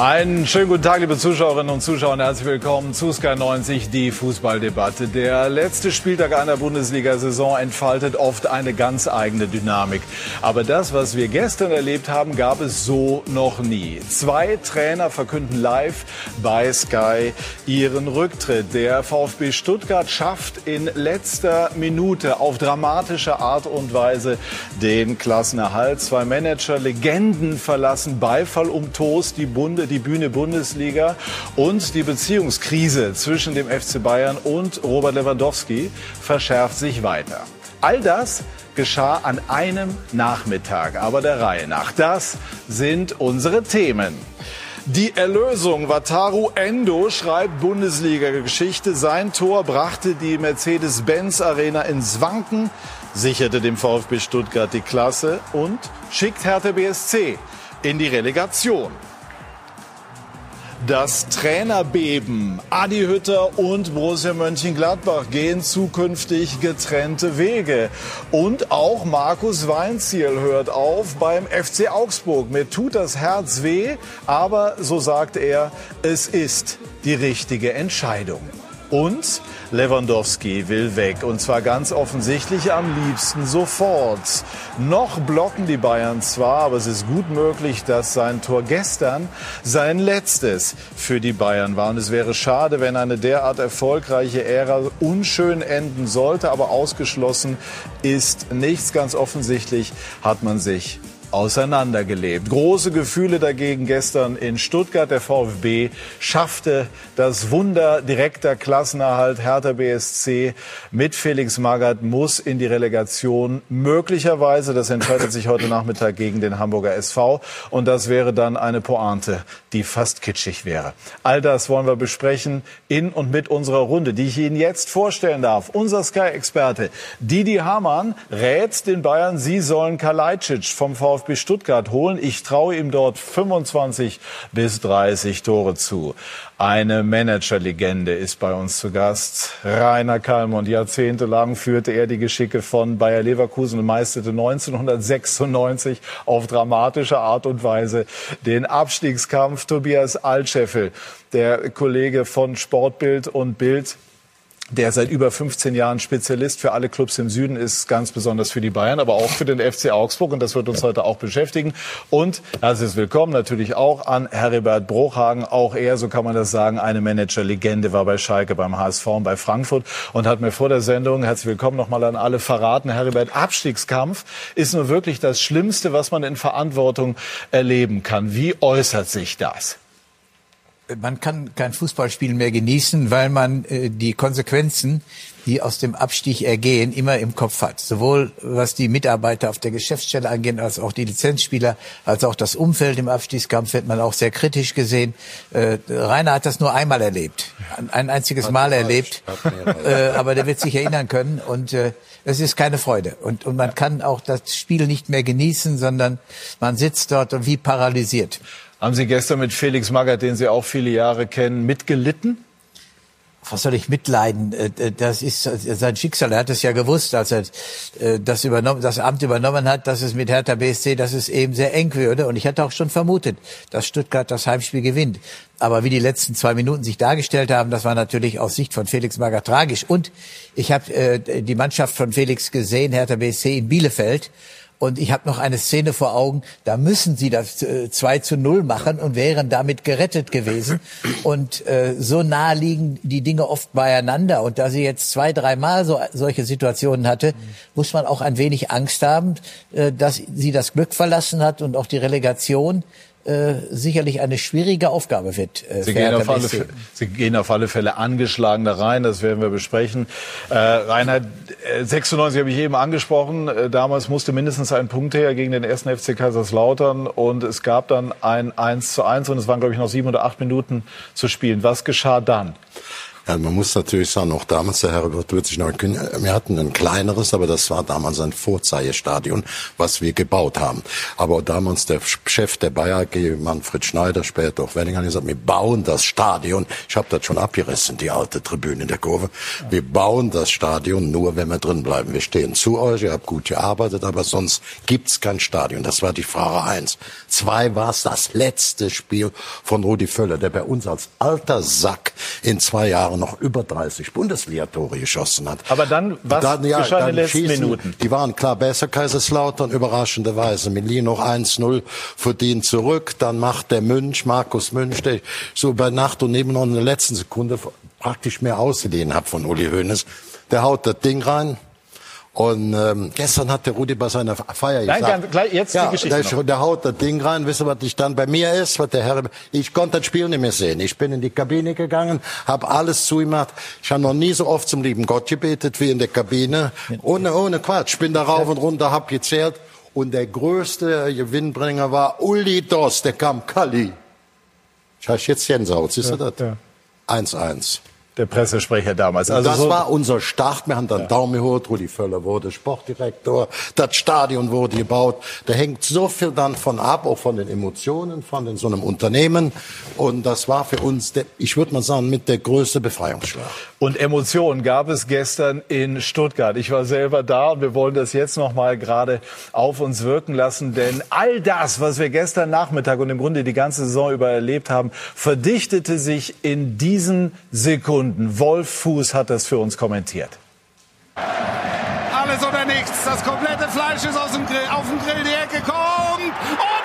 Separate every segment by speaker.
Speaker 1: Einen schönen guten Tag, liebe Zuschauerinnen und Zuschauer, und herzlich willkommen zu Sky 90, die Fußballdebatte. Der letzte Spieltag einer Bundesliga-Saison entfaltet oft eine ganz eigene Dynamik. Aber das, was wir gestern erlebt haben, gab es so noch nie. Zwei Trainer verkünden live bei Sky ihren Rücktritt. Der VfB Stuttgart schafft in letzter Minute auf dramatische Art und Weise den Klassenerhalt. Zwei Manager, Legenden verlassen Beifall um Toast, die Bunde die Bühne Bundesliga und die Beziehungskrise zwischen dem FC Bayern und Robert Lewandowski verschärft sich weiter. All das geschah an einem Nachmittag, aber der Reihe nach. Das sind unsere Themen. Die Erlösung. Wataru Endo schreibt Bundesliga-Geschichte. Sein Tor brachte die Mercedes-Benz-Arena ins Wanken, sicherte dem VfB Stuttgart die Klasse und schickt Hertha BSC in die Relegation. Das Trainerbeben. Adi Hütter und Borussia Mönchengladbach gehen zukünftig getrennte Wege. Und auch Markus Weinziel hört auf beim FC Augsburg. Mir tut das Herz weh, aber so sagt er, es ist die richtige Entscheidung. Und Lewandowski will weg. Und zwar ganz offensichtlich am liebsten sofort. Noch blocken die Bayern zwar, aber es ist gut möglich, dass sein Tor gestern sein letztes für die Bayern war. Und es wäre schade, wenn eine derart erfolgreiche Ära unschön enden sollte. Aber ausgeschlossen ist nichts. Ganz offensichtlich hat man sich auseinandergelebt. Große Gefühle dagegen gestern in Stuttgart. Der VfB schaffte das Wunder direkter Klassenerhalt. Hertha BSC mit Felix Magath muss in die Relegation. Möglicherweise, das entscheidet sich heute Nachmittag gegen den Hamburger SV. Und das wäre dann eine Pointe, die fast kitschig wäre. All das wollen wir besprechen in und mit unserer Runde, die ich Ihnen jetzt vorstellen darf. Unser Sky-Experte Didi Hamann rät den Bayern, sie sollen Kalajdzic vom VfB VfB Stuttgart holen. Ich traue ihm dort 25 bis 30 Tore zu. Eine Managerlegende ist bei uns zu Gast. Rainer Kalmund. Jahrzehntelang führte er die Geschicke von Bayer Leverkusen und meisterte 1996 auf dramatische Art und Weise den Abstiegskampf. Tobias Altscheffel, der Kollege von Sportbild und Bild, der seit über 15 Jahren Spezialist für alle Clubs im Süden ist, ganz besonders für die Bayern, aber auch für den FC Augsburg. Und das wird uns heute auch beschäftigen. Und herzlich willkommen natürlich auch an Heribert Bruchhagen. Auch er, so kann man das sagen, eine Managerlegende war bei Schalke, beim HSV und bei Frankfurt und hat mir vor der Sendung, herzlich willkommen nochmal an alle verraten, Heribert, Abstiegskampf ist nur wirklich das Schlimmste, was man in Verantwortung erleben kann. Wie äußert sich das?
Speaker 2: Man kann kein Fußballspiel mehr genießen, weil man äh, die Konsequenzen, die aus dem Abstieg ergehen, immer im Kopf hat. Sowohl was die Mitarbeiter auf der Geschäftsstelle angeht, als auch die Lizenzspieler, als auch das Umfeld im Abstiegskampf wird man auch sehr kritisch gesehen. Äh, Rainer hat das nur einmal erlebt, ein einziges Mal erlebt, äh, aber der wird sich erinnern können und äh, es ist keine Freude. Und, und man kann auch das Spiel nicht mehr genießen, sondern man sitzt dort und wie paralysiert.
Speaker 1: Haben Sie gestern mit Felix Magath, den Sie auch viele Jahre kennen, mitgelitten?
Speaker 2: was soll ich mitleiden? Äh, äh, das ist sein Schicksal. Er hat es ja gewusst, als er äh, das, übernommen, das Amt übernommen hat, dass es mit Hertha BSC, dass es eben sehr eng würde. Und ich hatte auch schon vermutet, dass Stuttgart das Heimspiel gewinnt. Aber wie die letzten zwei Minuten sich dargestellt haben, das war natürlich aus Sicht von Felix Magath tragisch. Und ich habe die Mannschaft von Felix gesehen, Hertha BSC in Bielefeld. Und ich habe noch eine Szene vor Augen, da müssen sie das äh, 2 zu 0 machen und wären damit gerettet gewesen. Und äh, so nah liegen die Dinge oft beieinander. Und da sie jetzt zwei, dreimal so, solche Situationen hatte, muss man auch ein wenig Angst haben, äh, dass sie das Glück verlassen hat und auch die Relegation äh, sicherlich eine schwierige Aufgabe wird.
Speaker 1: Äh, Sie, gehen auf alle, Sie gehen auf alle Fälle angeschlagen da rein, das werden wir besprechen. Äh, Reinhard, 96 äh, habe ich eben angesprochen. Äh, damals musste mindestens ein Punkt her gegen den ersten FC Kaiserslautern und es gab dann ein 1 zu 1 und es waren, glaube ich, noch sieben oder acht Minuten zu spielen. Was geschah dann?
Speaker 3: Ja, man muss natürlich sagen, auch damals, der Herr wird sich noch wir hatten ein kleineres, aber das war damals ein Vorzeigestadion, was wir gebaut haben. Aber damals der Chef der Bayer AG, Manfred Schneider, später auch Wenninger, gesagt, wir bauen das Stadion. Ich habe das schon abgerissen, die alte Tribüne in der Kurve. Wir bauen das Stadion nur, wenn wir drin bleiben. Wir stehen zu euch, ihr habt gut gearbeitet, aber sonst gibt's kein Stadion. Das war die Frage eins. Zwei war es das letzte Spiel von Rudi Völler, der bei uns als alter Sack in zwei Jahren noch über 30 Bundesliga-Tore geschossen hat.
Speaker 1: Aber dann, was dann, ja, geschah in den letzten schießen, Minuten?
Speaker 3: Die waren klar besser, Kaiserslautern, überraschenderweise. Melin noch 1-0 verdient zurück. Dann macht der Münch, Markus Münch, der so bei Nacht und neben noch in der letzten Sekunde praktisch mehr ausgeliehen hat von Uli Hoeneß. Der haut das Ding rein, und ähm, gestern hat der Rudi bei seiner Feier
Speaker 1: gesagt, Nein, gleich jetzt ja, die Geschichte
Speaker 3: der, der haut das Ding rein. Wisst ihr, was ich dann bei mir ist? Was der Herr, ich konnte das Spiel nicht mehr sehen. Ich bin in die Kabine gegangen, habe alles zugemacht. Ich habe noch nie so oft zum lieben Gott gebetet wie in der Kabine. Ohne, ohne Quatsch. Ich bin da rauf und runter, hab gezählt. Und der größte Gewinnbringer war Uli Doss, der kam Kali. Ich habe jetzt Jensau, siehst du das? 1-1
Speaker 1: der Pressesprecher damals.
Speaker 3: Also das so war unser Start. Wir haben dann ja. Daumen geholt. Rudi Völler wurde Sportdirektor. Das Stadion wurde gebaut. Da hängt so viel dann von ab, auch von den Emotionen von so einem Unternehmen. Und das war für uns, der, ich würde mal sagen, mit der größte Befreiungsschlag.
Speaker 1: Und Emotionen gab es gestern in Stuttgart. Ich war selber da und wir wollen das jetzt noch mal gerade auf uns wirken lassen, denn all das, was wir gestern Nachmittag und im Grunde die ganze Saison über erlebt haben, verdichtete sich in diesen Sekunden. Wolf Fuß hat das für uns kommentiert.
Speaker 4: Alles oder nichts. Das komplette Fleisch ist aus dem Grill, auf dem Grill die Ecke kommt. Und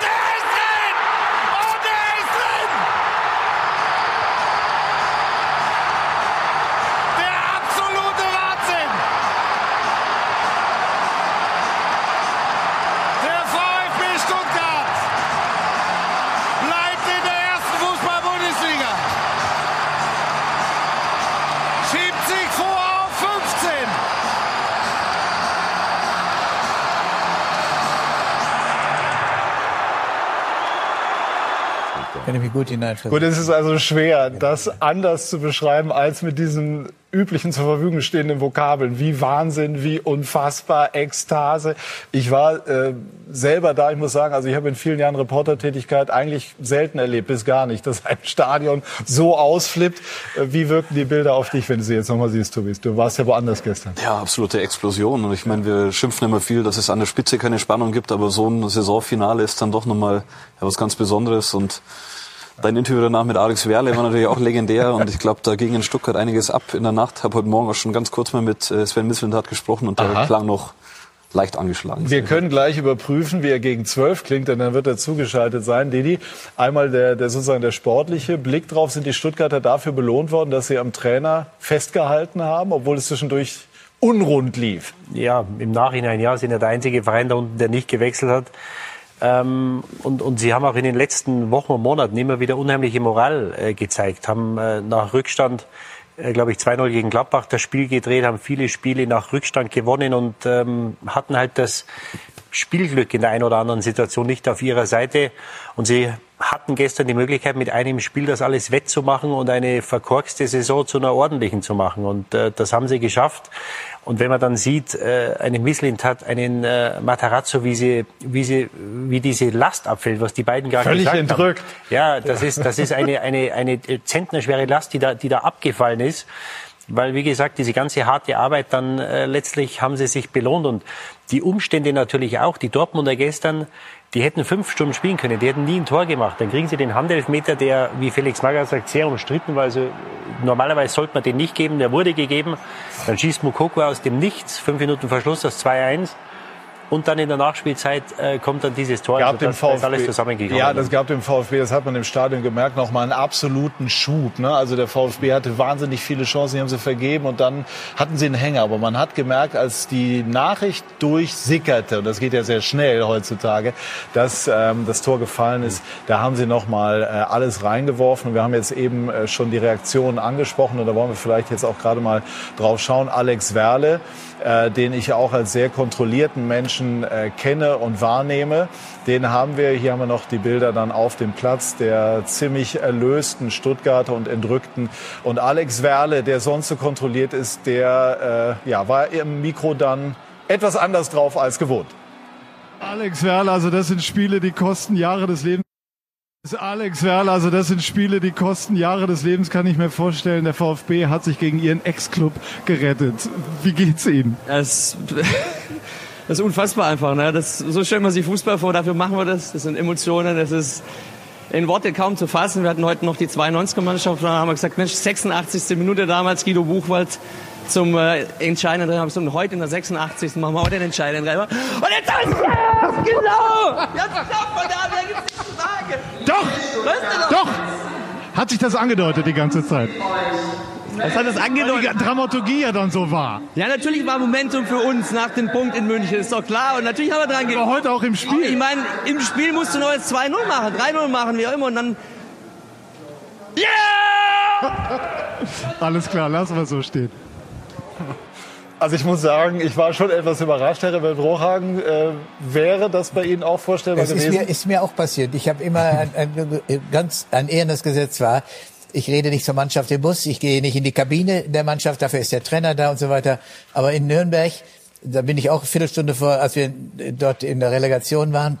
Speaker 1: Kann ich mich gut hineinversetzen. Gut, es ist also schwer, das anders zu beschreiben als mit diesen üblichen zur Verfügung stehenden Vokabeln wie Wahnsinn, wie unfassbar, Ekstase. Ich war äh, selber da, ich muss sagen, also ich habe in vielen Jahren Reportertätigkeit eigentlich selten erlebt, bis gar nicht, dass ein Stadion so ausflippt. Äh, wie wirken die Bilder auf dich, wenn du sie jetzt nochmal siehst, Tobias? Du warst ja woanders gestern.
Speaker 5: Ja, absolute Explosion. Und ich meine, wir schimpfen immer viel, dass es an der Spitze keine Spannung gibt, aber so ein Saisonfinale ist dann doch nochmal ja, was ganz Besonderes und Dein Interview danach mit Alex Werle war natürlich auch legendär und ich glaube, da ging in Stuttgart einiges ab in der Nacht. Habe heute Morgen auch schon ganz kurz mal mit äh, Sven Mislintat gesprochen und der Aha. klang noch leicht angeschlagen.
Speaker 1: Wir können gleich überprüfen, wie er gegen zwölf klingt, denn dann wird er zugeschaltet sein. Didi, einmal der, der sozusagen der sportliche Blick drauf. Sind die Stuttgarter dafür belohnt worden, dass sie am Trainer festgehalten haben, obwohl es zwischendurch unrund lief?
Speaker 6: Ja, im Nachhinein ja, sind ja der einzige Verein da unten, der nicht gewechselt hat. Ähm, und, und sie haben auch in den letzten Wochen und Monaten immer wieder unheimliche Moral äh, gezeigt, haben äh, nach Rückstand, äh, glaube ich, 2-0 gegen Gladbach das Spiel gedreht, haben viele Spiele nach Rückstand gewonnen und ähm, hatten halt das Spielglück in der einen oder anderen Situation nicht auf ihrer Seite. Und sie hatten gestern die Möglichkeit, mit einem Spiel das alles wettzumachen und eine verkorkste Saison zu einer ordentlichen zu machen. Und äh, das haben sie geschafft. Und wenn man dann sieht, äh, einen Misslint hat einen äh, Matarazzo, wie sie, wie sie, wie diese Last abfällt, was die beiden gar
Speaker 1: Völlig gesagt entrückt. haben.
Speaker 6: Ja, das ist, das ist eine, eine, eine zentnerschwere Last, die da, die da abgefallen ist. Weil, wie gesagt, diese ganze harte Arbeit dann äh, letztlich haben sie sich belohnt und die Umstände natürlich auch. Die Dortmunder gestern, die hätten fünf Stunden spielen können, die hätten nie ein Tor gemacht. Dann kriegen sie den Handelfmeter, der, wie Felix Magath sagt, sehr umstritten war. Also normalerweise sollte man den nicht geben, der wurde gegeben. Dann schießt Mukoko aus dem Nichts, fünf Minuten Verschluss, das 2-1. Und dann in der Nachspielzeit äh, kommt dann dieses Tor.
Speaker 1: Gab also
Speaker 6: das,
Speaker 1: VfB, ist alles zusammengekommen. Ja, das gab dem VfB, das hat man im Stadion gemerkt, nochmal einen absoluten Schub. Ne? Also der VfB hatte wahnsinnig viele Chancen, die haben sie vergeben und dann hatten sie einen Hänger. Aber man hat gemerkt, als die Nachricht durchsickerte, und das geht ja sehr schnell heutzutage, dass ähm, das Tor gefallen ist, da haben sie nochmal äh, alles reingeworfen. Und wir haben jetzt eben äh, schon die Reaktionen angesprochen und da wollen wir vielleicht jetzt auch gerade mal drauf schauen. Alex Werle, äh, den ich auch als sehr kontrollierten Menschen Menschen äh, kenne und wahrnehme. Den haben wir, hier haben wir noch die Bilder dann auf dem Platz der ziemlich erlösten Stuttgarter und Entrückten. Und Alex Werle, der sonst so kontrolliert ist, der äh, ja, war im Mikro dann etwas anders drauf als gewohnt.
Speaker 7: Alex Werle, also das sind Spiele, die kosten Jahre des Lebens. Alex Werle, also das sind Spiele, die kosten Jahre des Lebens, kann ich mir vorstellen. Der VfB hat sich gegen ihren Ex-Club gerettet. Wie geht's Ihnen?
Speaker 8: Das, das ist unfassbar einfach. Ne? Das, so stellt man sich Fußball vor, dafür machen wir das. Das sind Emotionen, das ist in Worte kaum zu fassen. Wir hatten heute noch die 92er-Mannschaft, da haben wir gesagt, Mensch, 86. Minute damals, Guido Buchwald zum äh, entscheidenden Treffer. Und heute in der 86. machen wir heute den entscheidenden Treffer. Und jetzt haben wir es genau! Jetzt stoppt man da, wer gibt's nicht zu sagen?
Speaker 7: Doch! Doch! Hat sich das angedeutet die ganze Zeit?
Speaker 8: Was hat das angedeutet?
Speaker 7: Die Dramaturgie ja dann so war.
Speaker 8: Ja, natürlich war Momentum für uns nach dem Punkt in München, ist doch klar. Und natürlich haben wir dran
Speaker 7: Aber heute auch im Spiel.
Speaker 8: Ich meine, im Spiel musst du noch jetzt 2-0 machen, 3-0 machen, wie auch immer. Und dann. Yeah!
Speaker 7: Alles klar, lassen wir so stehen.
Speaker 1: Also ich muss sagen, ich war schon etwas überrascht, Herr Rebell Brochhagen. Äh, wäre das bei Ihnen auch vorstellbar
Speaker 2: Es ist
Speaker 1: gewesen?
Speaker 2: mir, ist mir auch passiert. Ich habe immer ein, ein, ganz ein ehrendes Gesetz war. Ich rede nicht zur Mannschaft im Bus, ich gehe nicht in die Kabine der Mannschaft, dafür ist der Trainer da und so weiter. Aber in Nürnberg, da bin ich auch eine Viertelstunde vor, als wir dort in der Relegation waren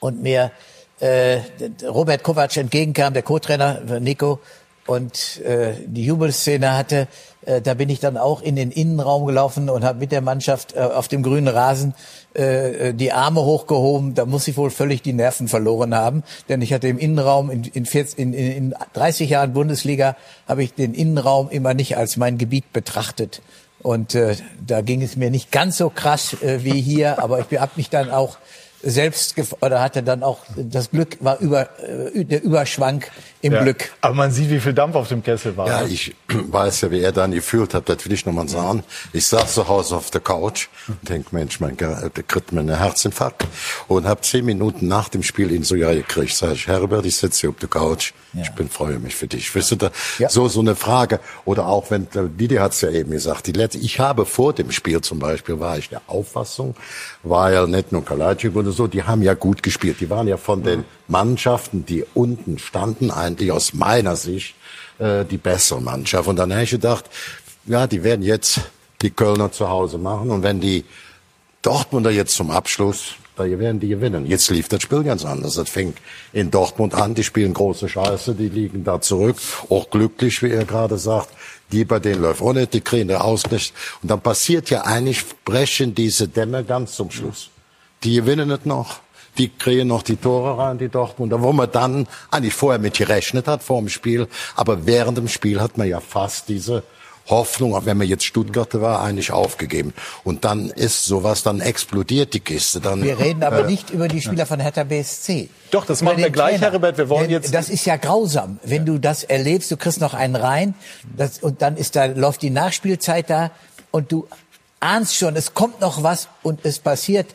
Speaker 2: und mir äh, Robert Kovac entgegenkam, der Co-Trainer Nico, und äh, die Jubelszene hatte, äh, da bin ich dann auch in den Innenraum gelaufen und habe mit der Mannschaft äh, auf dem grünen Rasen äh, die Arme hochgehoben. Da muss ich wohl völlig die Nerven verloren haben, denn ich hatte im Innenraum in, in, 40, in, in 30 Jahren Bundesliga habe ich den Innenraum immer nicht als mein Gebiet betrachtet. Und äh, da ging es mir nicht ganz so krass äh, wie hier, aber ich habe mich dann auch selbst oder hatte dann auch das Glück war über äh, der Überschwank im
Speaker 1: Ja.
Speaker 2: Glück.
Speaker 1: Aber man sieht, wie viel Dampf auf dem Kessel war.
Speaker 3: Ja, ich weiß ja, wie er dann gefühlt hat, das will ich noch mal sagen. Ich saß zu Hause auf der Couch und denk, Mensch, mein, Ge- der kriegt mir einen Herzinfarkt. Und hab zehn Minuten nach dem Spiel ihn so ja gekriegt. Sag ich, Herbert, ich sitze hier auf der Couch. Ich bin, freue mich für dich. Weißt du, da,
Speaker 2: Ja.
Speaker 3: so, so eine Frage. Oder auch wenn, Didi hat's ja eben gesagt, die letzte, ich habe vor dem Spiel zum Beispiel, war ich der Auffassung, war ja nicht nur Kalajdzic oder so, die haben ja gut gespielt. Die waren ja von den Mannschaften, die unten standen, eigentlich aus meiner Sicht, äh, die bessere Mannschaft. Und dann habe ich gedacht, ja, die werden jetzt die Kölner zu Hause machen. Und wenn die Dortmunder jetzt zum Abschluss, da werden die gewinnen. Jetzt lief das Spiel ganz anders. Das fing in Dortmund an, die spielen große Scheiße, die liegen da zurück, auch glücklich, wie er gerade sagt. Die bei denen läuft nicht, die kriegen den Ausgleich. Und dann passiert ja eigentlich, brechen diese Dämme ganz zum Schluss. Die gewinnen es noch. Die kriegen noch die Tore rein, die Dortmunder, wo man dann eigentlich vorher mit gerechnet hat vor dem Spiel. Aber während dem Spiel hat man ja fast diese Hoffnung, auch wenn man jetzt Stuttgart war, eigentlich aufgegeben. Und dann ist sowas, dann explodiert die Kiste. Dann,
Speaker 2: Wir reden aber
Speaker 3: äh,
Speaker 2: nicht über die Spieler von Hertha BSC.
Speaker 1: Doch, das
Speaker 2: Über
Speaker 1: machen wir gleich,
Speaker 2: Trainer.
Speaker 1: Herr Rebert. Wir wollen
Speaker 2: Denn
Speaker 1: jetzt-
Speaker 2: Das ist ja grausam, wenn du das erlebst. Du kriegst noch einen rein das, und dann ist da läuft die Nachspielzeit da und du ahnst schon, es kommt noch was und es passiert.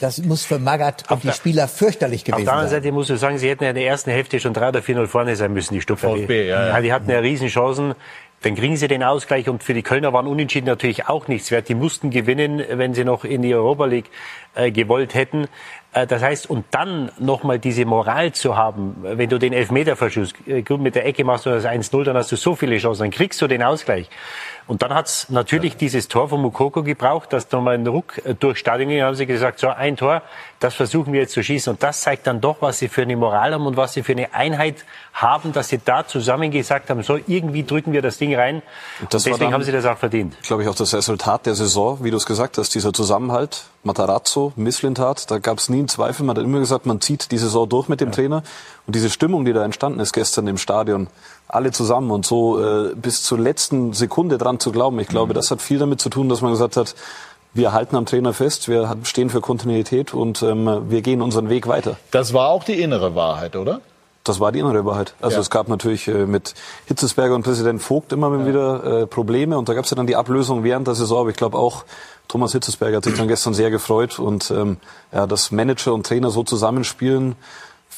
Speaker 2: Das muss für Magath und die Spieler fürchterlich
Speaker 6: Auf
Speaker 2: gewesen
Speaker 6: der anderen
Speaker 2: sein.
Speaker 6: Seite muss ich sagen, sie hätten ja in der ersten Hälfte schon 3 oder 4-0 vorne sein müssen, die Stuttgarter.
Speaker 1: VfB, ja, ja.
Speaker 6: Die hatten ja riesen Chancen. Dann kriegen sie den Ausgleich und für die Kölner waren Unentschieden natürlich auch nichts wert. Die mussten gewinnen, wenn sie noch in die Europa League äh, gewollt hätten. Äh, das heißt, und dann nochmal diese Moral zu haben, wenn du den Elfmeter verschusst, äh, gut mit der Ecke machst du das 1-0, dann hast du so viele Chancen, dann kriegst du den Ausgleich. Und dann hat's natürlich dieses Tor von Mukoko gebraucht, dass nochmal ein Ruck äh, durch Stadion ging, haben sie gesagt, so ein Tor, das versuchen wir jetzt zu schießen. Und das zeigt dann doch, was sie für eine Moral haben und was sie für eine Einheit haben, dass sie da zusammen gesagt haben, so irgendwie drücken wir das Ding rein. Und
Speaker 5: das war
Speaker 6: deswegen
Speaker 5: dann-
Speaker 6: haben sie das auch verdient.
Speaker 5: glaube ich, auch das Resultat der Saison, wie du es gesagt hast, dieser Zusammenhalt, Matarazzo, Misslintat, da gab es nie einen Zweifel. Man hat immer gesagt, man zieht die Saison durch mit dem Trainer. Und diese Stimmung, die da entstanden ist gestern im Stadion, alle zusammen und so äh, bis zur letzten Sekunde dran zu glauben, ich glaube, das hat viel damit zu tun, dass man gesagt hat, wir halten am Trainer fest, wir stehen für Kontinuität und ähm, wir gehen unseren Weg weiter.
Speaker 1: Das war auch die innere Wahrheit, oder?
Speaker 5: Das war die innere Wahrheit. Also
Speaker 1: Ja.
Speaker 5: es gab natürlich äh, mit Hitzesberger und Präsident Vogt immer wieder äh, Probleme und da gab es ja dann die Ablösung während der Saison. Aber ich glaube auch Thomas Hitzesberger hat sich dann gestern sehr gefreut und ähm, ja, dass Manager und Trainer so zusammenspielen,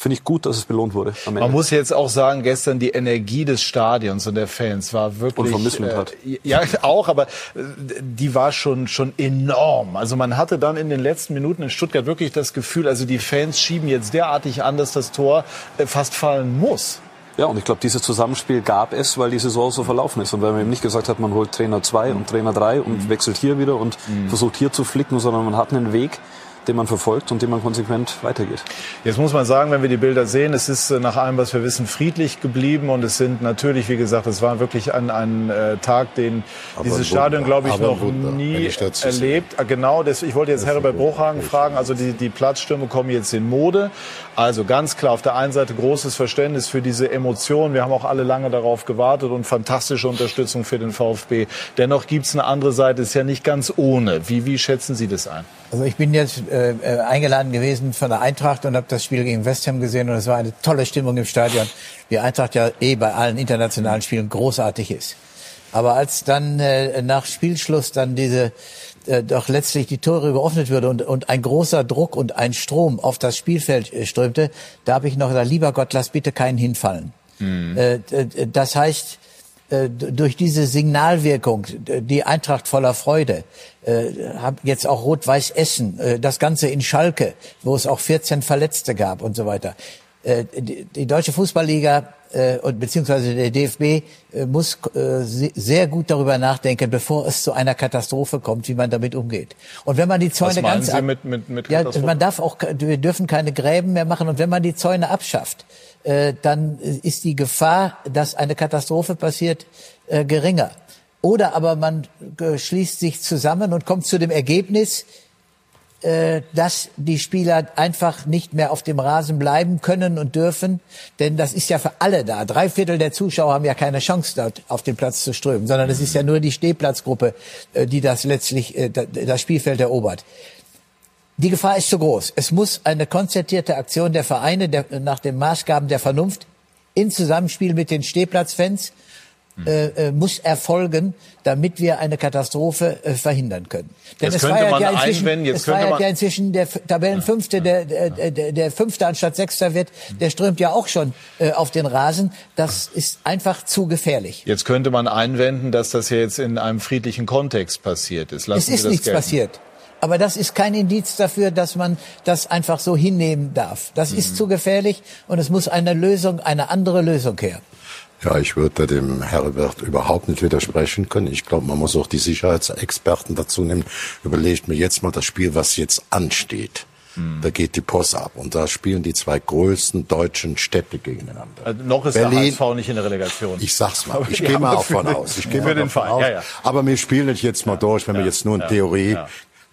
Speaker 5: finde ich gut, dass es belohnt wurde.
Speaker 1: Man muss jetzt auch sagen, gestern die Energie des Stadions und der Fans war wirklich. Und
Speaker 5: von Missmut
Speaker 1: äh, Ja, auch, aber äh, die war schon, schon enorm. Also man hatte dann in den letzten Minuten in Stuttgart wirklich das Gefühl, also die Fans schieben jetzt derartig an, dass das Tor äh, fast fallen muss.
Speaker 5: Ja, und ich glaube, dieses Zusammenspiel gab es, weil die Saison so verlaufen ist. Und weil man eben nicht gesagt hat, man holt Trainer 2 und Trainer 3 und mhm. wechselt hier wieder und mhm. versucht hier zu flicken, sondern man hat einen Weg, den man verfolgt und den man konsequent weitergeht.
Speaker 1: Jetzt muss man sagen, wenn wir die Bilder sehen, es ist äh, nach allem, was wir wissen, friedlich geblieben und es sind natürlich, wie gesagt, es war wirklich ein, ein äh, Tag, den aber dieses Stadion, glaube ich, noch nie erlebt. Ah, genau, das, ich wollte jetzt Herbert Bruchhagen fragen, also die, die Platzstürme kommen jetzt in Mode. Also ganz klar, auf der einen Seite großes Verständnis für diese Emotionen. Wir haben auch alle lange darauf gewartet und fantastische Unterstützung für den VfB. Dennoch gibt es eine andere Seite, ist ja nicht ganz ohne. Wie, wie schätzen Sie das ein?
Speaker 2: Also ich bin jetzt äh, äh, eingeladen gewesen von der Eintracht und habe das Spiel gegen West Ham gesehen und es war eine tolle Stimmung im Stadion, wie Eintracht ja eh bei allen internationalen Spielen großartig ist. Aber als dann äh, nach Spielschluss dann diese äh, doch letztlich die Tore geöffnet würde und, und ein großer Druck und ein Strom auf das Spielfeld äh, strömte, da habe ich noch gesagt, lieber Gott, lass bitte keinen hinfallen. Mhm. Äh, das heißt, äh, durch diese Signalwirkung, die Eintracht voller Freude, äh, jetzt auch Rot-Weiß Essen, äh, das Ganze in Schalke, wo es auch 14 Verletzte gab und so weiter. Äh, die, die deutsche Fußballliga äh, und beziehungsweise der DFB äh, muss äh, sehr gut darüber nachdenken, bevor es zu einer Katastrophe kommt, wie man damit umgeht. Und wenn man die Zäune ganz
Speaker 1: Sie mit, mit, mit
Speaker 2: ja, man darf auch, wir dürfen keine Gräben mehr machen und wenn man die Zäune abschafft, äh, dann ist die Gefahr, dass eine Katastrophe passiert, äh, geringer. Oder aber man äh, schließt sich zusammen und kommt zu dem Ergebnis, äh, dass die Spieler einfach nicht mehr auf dem Rasen bleiben können und dürfen. Denn das ist ja für alle da. Drei Viertel der Zuschauer haben ja keine Chance, dort auf den Platz zu strömen, sondern es ist ja nur die Stehplatzgruppe, äh, die das letztlich das Spielfeld erobert. Die Gefahr ist zu groß. Es muss eine konzertierte Aktion der Vereine der, nach den Maßgaben der Vernunft in Zusammenspiel mit den Stehplatzfans äh, äh, muss erfolgen, damit wir eine Katastrophe äh, verhindern können.
Speaker 1: Denn jetzt es könnte man ja inzwischen, jetzt
Speaker 2: es könnte man ja inzwischen der Tabellenfünfte, der, der, der, der Fünfte anstatt Sechster wird, der strömt ja auch schon äh, auf den Rasen. Das ist einfach zu gefährlich.
Speaker 1: Jetzt könnte man einwenden, dass das ja jetzt in einem friedlichen Kontext passiert ist.
Speaker 2: Lassen es ist nichts gelten. passiert. Aber das ist kein Indiz dafür, dass man das einfach so hinnehmen darf. Das mhm. ist zu gefährlich und es muss eine Lösung, eine andere Lösung her.
Speaker 3: Ja, ich würde dem Herbert überhaupt nicht widersprechen können. Ich glaube, man muss auch die Sicherheitsexperten dazu nehmen. Überlegt mir jetzt mal das Spiel, was jetzt ansteht. Hm. Da geht die Post ab und da spielen die zwei größten deutschen Städte gegeneinander.
Speaker 1: Also noch ist Berlin, der HSV nicht in der Relegation.
Speaker 3: Ich sag's mal, ich gehe mal davon aus. Ich gehe mal davon aus. Ja, ja. Aber wir spielen nicht jetzt mal durch, wenn wir jetzt nur in Theorie,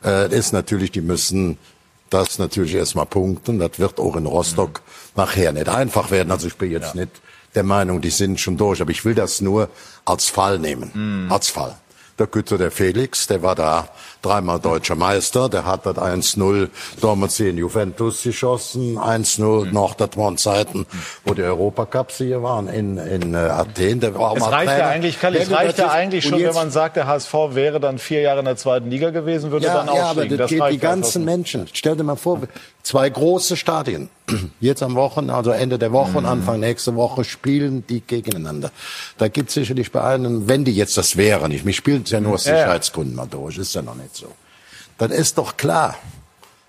Speaker 3: äh, ist natürlich, die müssen das natürlich erstmal punkten. Das wird auch in Rostock mhm. nachher nicht einfach werden. Also ich bin jetzt nicht der Meinung, die sind schon durch. Aber ich will das nur als Fall nehmen. Mm. Als Fall. Der Güter, der Felix, der war da dreimal deutscher Meister, der hat das 1-0 damals in Juventus geschossen, 1-0 mhm. noch, das waren Zeiten, wo die Europacups hier waren in, in äh, Athen. Der
Speaker 1: war auch es reicht ja eigentlich, Kalli, es reicht ja eigentlich schon, wenn man sagt, der HSV wäre dann vier Jahre in der zweiten Liga gewesen, würde
Speaker 3: ja,
Speaker 1: dann aufsteigen.
Speaker 3: Ja, aber das, das geht die ganzen Menschen. Stell dir mal vor, zwei große Stadien. Jetzt am Wochen, also Ende der Woche und mhm. Anfang nächste Woche spielen die gegeneinander. Da gibt es sicherlich bei einem, wenn die jetzt das wären, ich, mich spielt es ja nur aus Sicherheitsgründen mal durch, ist ja noch nicht so. Dann ist doch klar,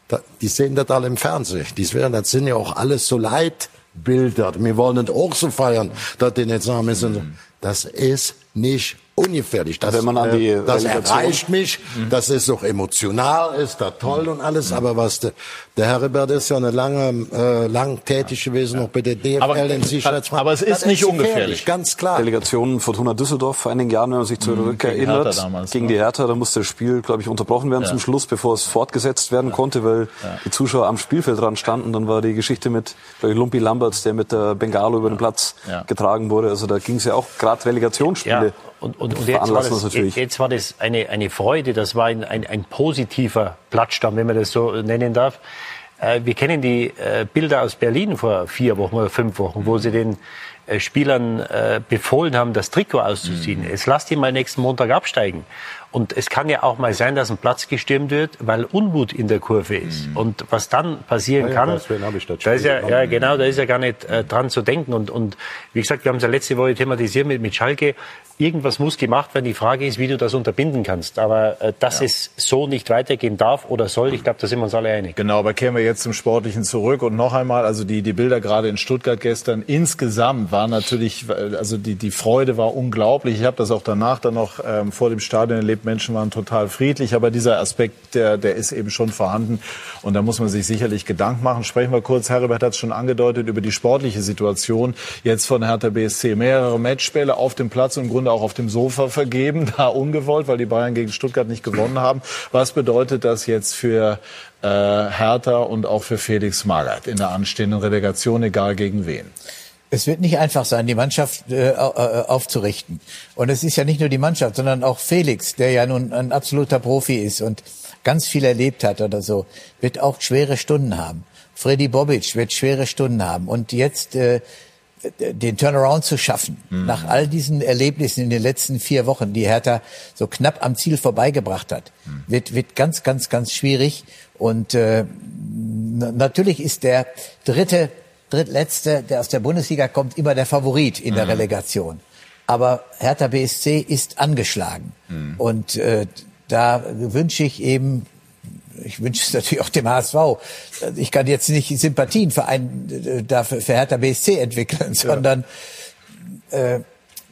Speaker 3: da, die sehen das alle im Fernsehen. Die das sind ja auch alles so Leitbilder. Wir wollen das auch so feiern, dass die nicht sagen müssen. Mhm. Das ist nicht ungefährlich. Das,
Speaker 5: Wenn man an die
Speaker 3: äh, das erreicht mich, mhm. das ist auch emotional, ist da toll und alles, mhm. aber was der, der Herbert ist ja eine lange, äh, lang tätig gewesen, ja. noch bei der DFL
Speaker 1: aber, in Sicherheitsfragen. Aber es ist nicht ist ungefährlich.
Speaker 3: Ganz klar.
Speaker 5: Delegationen Fortuna Düsseldorf vor einigen Jahren, wenn man sich zurückerinnert, mhm, gegen, damals, gegen die Hertha, da musste das Spiel, glaube ich, unterbrochen werden ja. zum Schluss, bevor es fortgesetzt werden ja. konnte, weil die Zuschauer am Spielfeld dran standen. Dann war die Geschichte mit ich, Lumpi Lamberts, der mit der Bengalo über den Platz getragen wurde. Also da ging es ja auch gerade Relegationsspiele.
Speaker 6: Und, und, und jetzt, war das, jetzt war das eine, eine Freude, das war ein, ein, ein positiver Platzstamm, wenn man das so nennen darf. Äh, wir kennen die äh, Bilder aus Berlin vor vier Wochen oder fünf Wochen, wo sie den äh, Spielern äh, befohlen haben, das Trikot auszuziehen. Mhm. Jetzt lasst ihn mal nächsten Montag absteigen. Und es kann ja auch mal sein, dass ein Platz gestürmt wird, weil Unmut in der Kurve ist. Mhm. Und was dann passieren ja, kann, da ist ja, ja genau, da ist ja gar nicht äh, dran zu denken. Und, und wie gesagt, wir haben es ja letzte Woche thematisiert mit, mit Schalke. Irgendwas muss gemacht werden. Die Frage ist, wie du das unterbinden kannst. Aber äh, dass ja. es so nicht weitergehen darf oder soll, ich glaube, da sind wir uns alle einig.
Speaker 1: Genau, aber kehren wir jetzt zum Sportlichen zurück. Und noch einmal, also die, die Bilder gerade in Stuttgart gestern insgesamt waren natürlich, also die, die Freude war unglaublich. Ich habe das auch danach dann noch ähm, vor dem Stadion erlebt Menschen waren total friedlich, aber dieser Aspekt, der, der ist eben schon vorhanden. Und da muss man sich sicherlich Gedanken machen. Sprechen wir kurz, Herbert hat es schon angedeutet, über die sportliche Situation jetzt von Hertha BSC. Mehrere Matchspiele auf dem Platz und im Grunde auch auf dem Sofa vergeben, da ungewollt, weil die Bayern gegen Stuttgart nicht gewonnen haben. Was bedeutet das jetzt für äh, Hertha und auch für Felix Magath in der anstehenden Relegation, egal gegen wen?
Speaker 2: Es wird nicht einfach sein, die Mannschaft äh, äh, aufzurichten. Und es ist ja nicht nur die Mannschaft, sondern auch Felix, der ja nun ein absoluter Profi ist und ganz viel erlebt hat oder so, wird auch schwere Stunden haben. Freddy Bobic wird schwere Stunden haben. Und jetzt äh, den Turnaround zu schaffen, mhm. nach all diesen Erlebnissen in den letzten vier Wochen, die Hertha so knapp am Ziel vorbeigebracht hat, mhm. wird, wird ganz, ganz, ganz schwierig. Und äh, natürlich ist der dritte drittletzte, der aus der Bundesliga kommt, immer der Favorit in der mhm. Relegation. Aber Hertha BSC ist angeschlagen. Mhm. Und äh, da wünsche ich eben, ich wünsche es natürlich auch dem HSV. Ich kann jetzt nicht Sympathien für, einen, äh, dafür, für Hertha BSC entwickeln, sondern äh,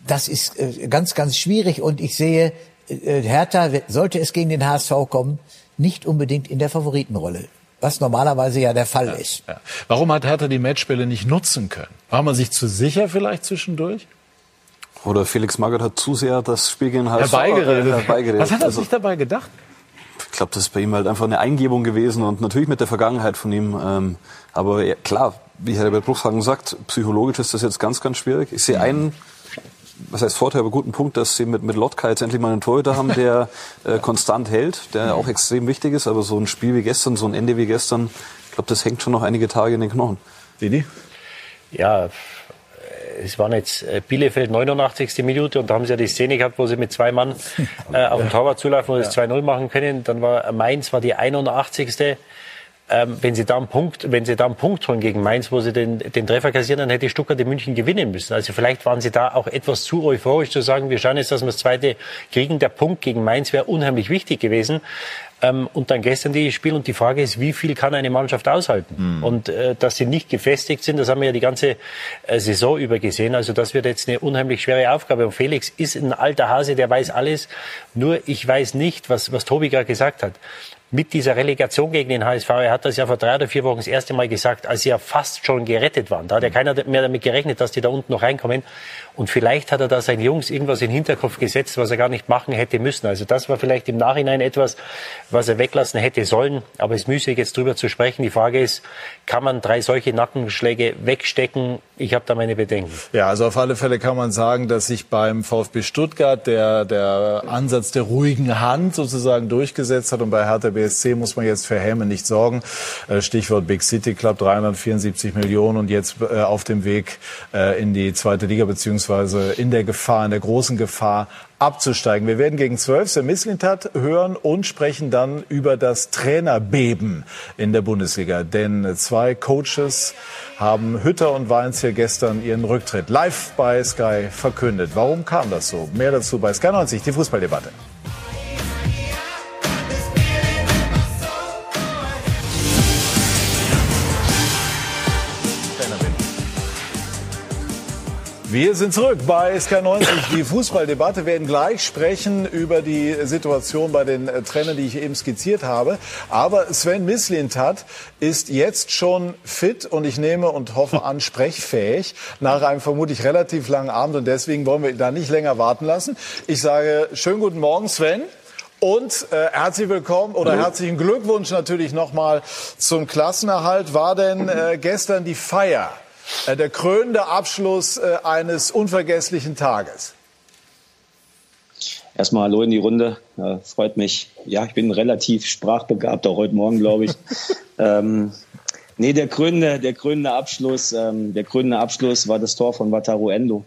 Speaker 2: das ist äh, ganz, ganz schwierig. Und ich sehe, äh, Hertha, sollte es gegen den HSV kommen, nicht unbedingt in der Favoritenrolle was normalerweise ja der Fall ja, ist. Ja.
Speaker 1: Warum hat Hertha die Matchspiele nicht nutzen können? War man sich zu sicher vielleicht zwischendurch?
Speaker 5: Oder Felix Magath hat zu sehr das Spiel gegen HSV
Speaker 1: herbeigeredet. herbeigeredet. Was hat er also, sich dabei gedacht?
Speaker 5: Ich glaube, das ist bei ihm halt einfach eine Eingebung gewesen und natürlich mit der Vergangenheit von ihm. Ähm, aber ja, klar, wie Herr Bruchshagen sagt, psychologisch ist das jetzt ganz, ganz schwierig. Ich sehe mhm. einen was heißt Vorteil, aber guten Punkt, dass sie mit, mit Lotka jetzt endlich mal einen Torhüter haben, der äh, konstant hält, der auch extrem wichtig ist. Aber so ein Spiel wie gestern, so ein Ende wie gestern, ich glaube, das hängt schon noch einige Tage in den Knochen.
Speaker 1: Didi?
Speaker 6: Ja, es waren jetzt äh, Bielefeld 89. Minute und da haben sie ja die Szene gehabt, wo sie mit zwei Mann äh, auf den Torwart zulaufen, wo sie ja. 2-0 machen können. Dann war Mainz war die 81 ähm, wenn sie da einen Punkt, wenn sie da einen Punkt holen gegen Mainz, wo sie den, den Treffer kassieren, dann hätte Stuttgart in München gewinnen müssen. Also vielleicht waren sie da auch etwas zu euphorisch zu sagen, wir schauen jetzt, dass wir das zweite kriegen. Der Punkt gegen Mainz wäre unheimlich wichtig gewesen. Ähm, und dann gestern die Spiel und die Frage ist, wie viel kann eine Mannschaft aushalten? Mhm. Und äh, dass sie nicht gefestigt sind, das haben wir ja die ganze äh, Saison über gesehen. Also das wird jetzt eine unheimlich schwere Aufgabe. Und Felix ist ein alter Hase, der weiß alles. Nur ich weiß nicht, was, was Tobi gerade gesagt hat mit dieser Relegation gegen den HSV, er hat das ja vor drei oder vier Wochen das erste Mal gesagt, als sie ja fast schon gerettet waren. Da hat ja keiner mehr damit gerechnet, dass die da unten noch reinkommen. Und vielleicht hat er da seinen Jungs irgendwas in den Hinterkopf gesetzt, was er gar nicht machen hätte müssen. Also das war vielleicht im Nachhinein etwas, was er weglassen hätte sollen. Aber es ist müßig, jetzt drüber zu sprechen. Die Frage ist, kann man drei solche Nackenschläge wegstecken? Ich habe da meine Bedenken.
Speaker 1: Ja, also auf alle Fälle kann man sagen, dass sich beim VfB Stuttgart der, der Ansatz der ruhigen Hand sozusagen durchgesetzt hat. Und bei Hertha BSC muss man jetzt für Häme nicht sorgen. Äh, Stichwort Big City Club, 374 Millionen und jetzt äh, auf dem Weg äh, in die zweite Liga beziehungsweise beziehungsweise in der Gefahr, in der großen Gefahr abzusteigen. Wir werden gegen zwölf Mislintat hören und sprechen dann über das Trainerbeben in der Bundesliga. Denn zwei Coaches haben Hütter und Weins hier gestern ihren Rücktritt live bei Sky verkündet. Warum kam das so? Mehr dazu bei Sky 90, die Fußballdebatte. Wir sind zurück bei SK90, die Fußballdebatte. Wir werden gleich sprechen über die Situation bei den äh, Trainern, die ich eben skizziert habe. Aber Sven Mislintat ist jetzt schon fit und ich nehme und hoffe an sprechfähig nach einem vermutlich relativ langen Abend. Und deswegen wollen wir da nicht länger warten lassen. Ich sage schönen guten Morgen, Sven. Und äh, herzlich willkommen oder herzlichen Glückwunsch natürlich nochmal zum Klassenerhalt. War denn äh, gestern die Feier der krönende Abschluss äh, eines unvergesslichen Tages.
Speaker 9: Erstmal Hallo in die Runde. Freut mich. Ja, ich bin relativ sprachbegabt, auch heute Morgen, glaube ich. ähm, Nee, der krönende, der krönende Abschluss, ähm, der krönende Abschluss war das Tor von Wataru Endo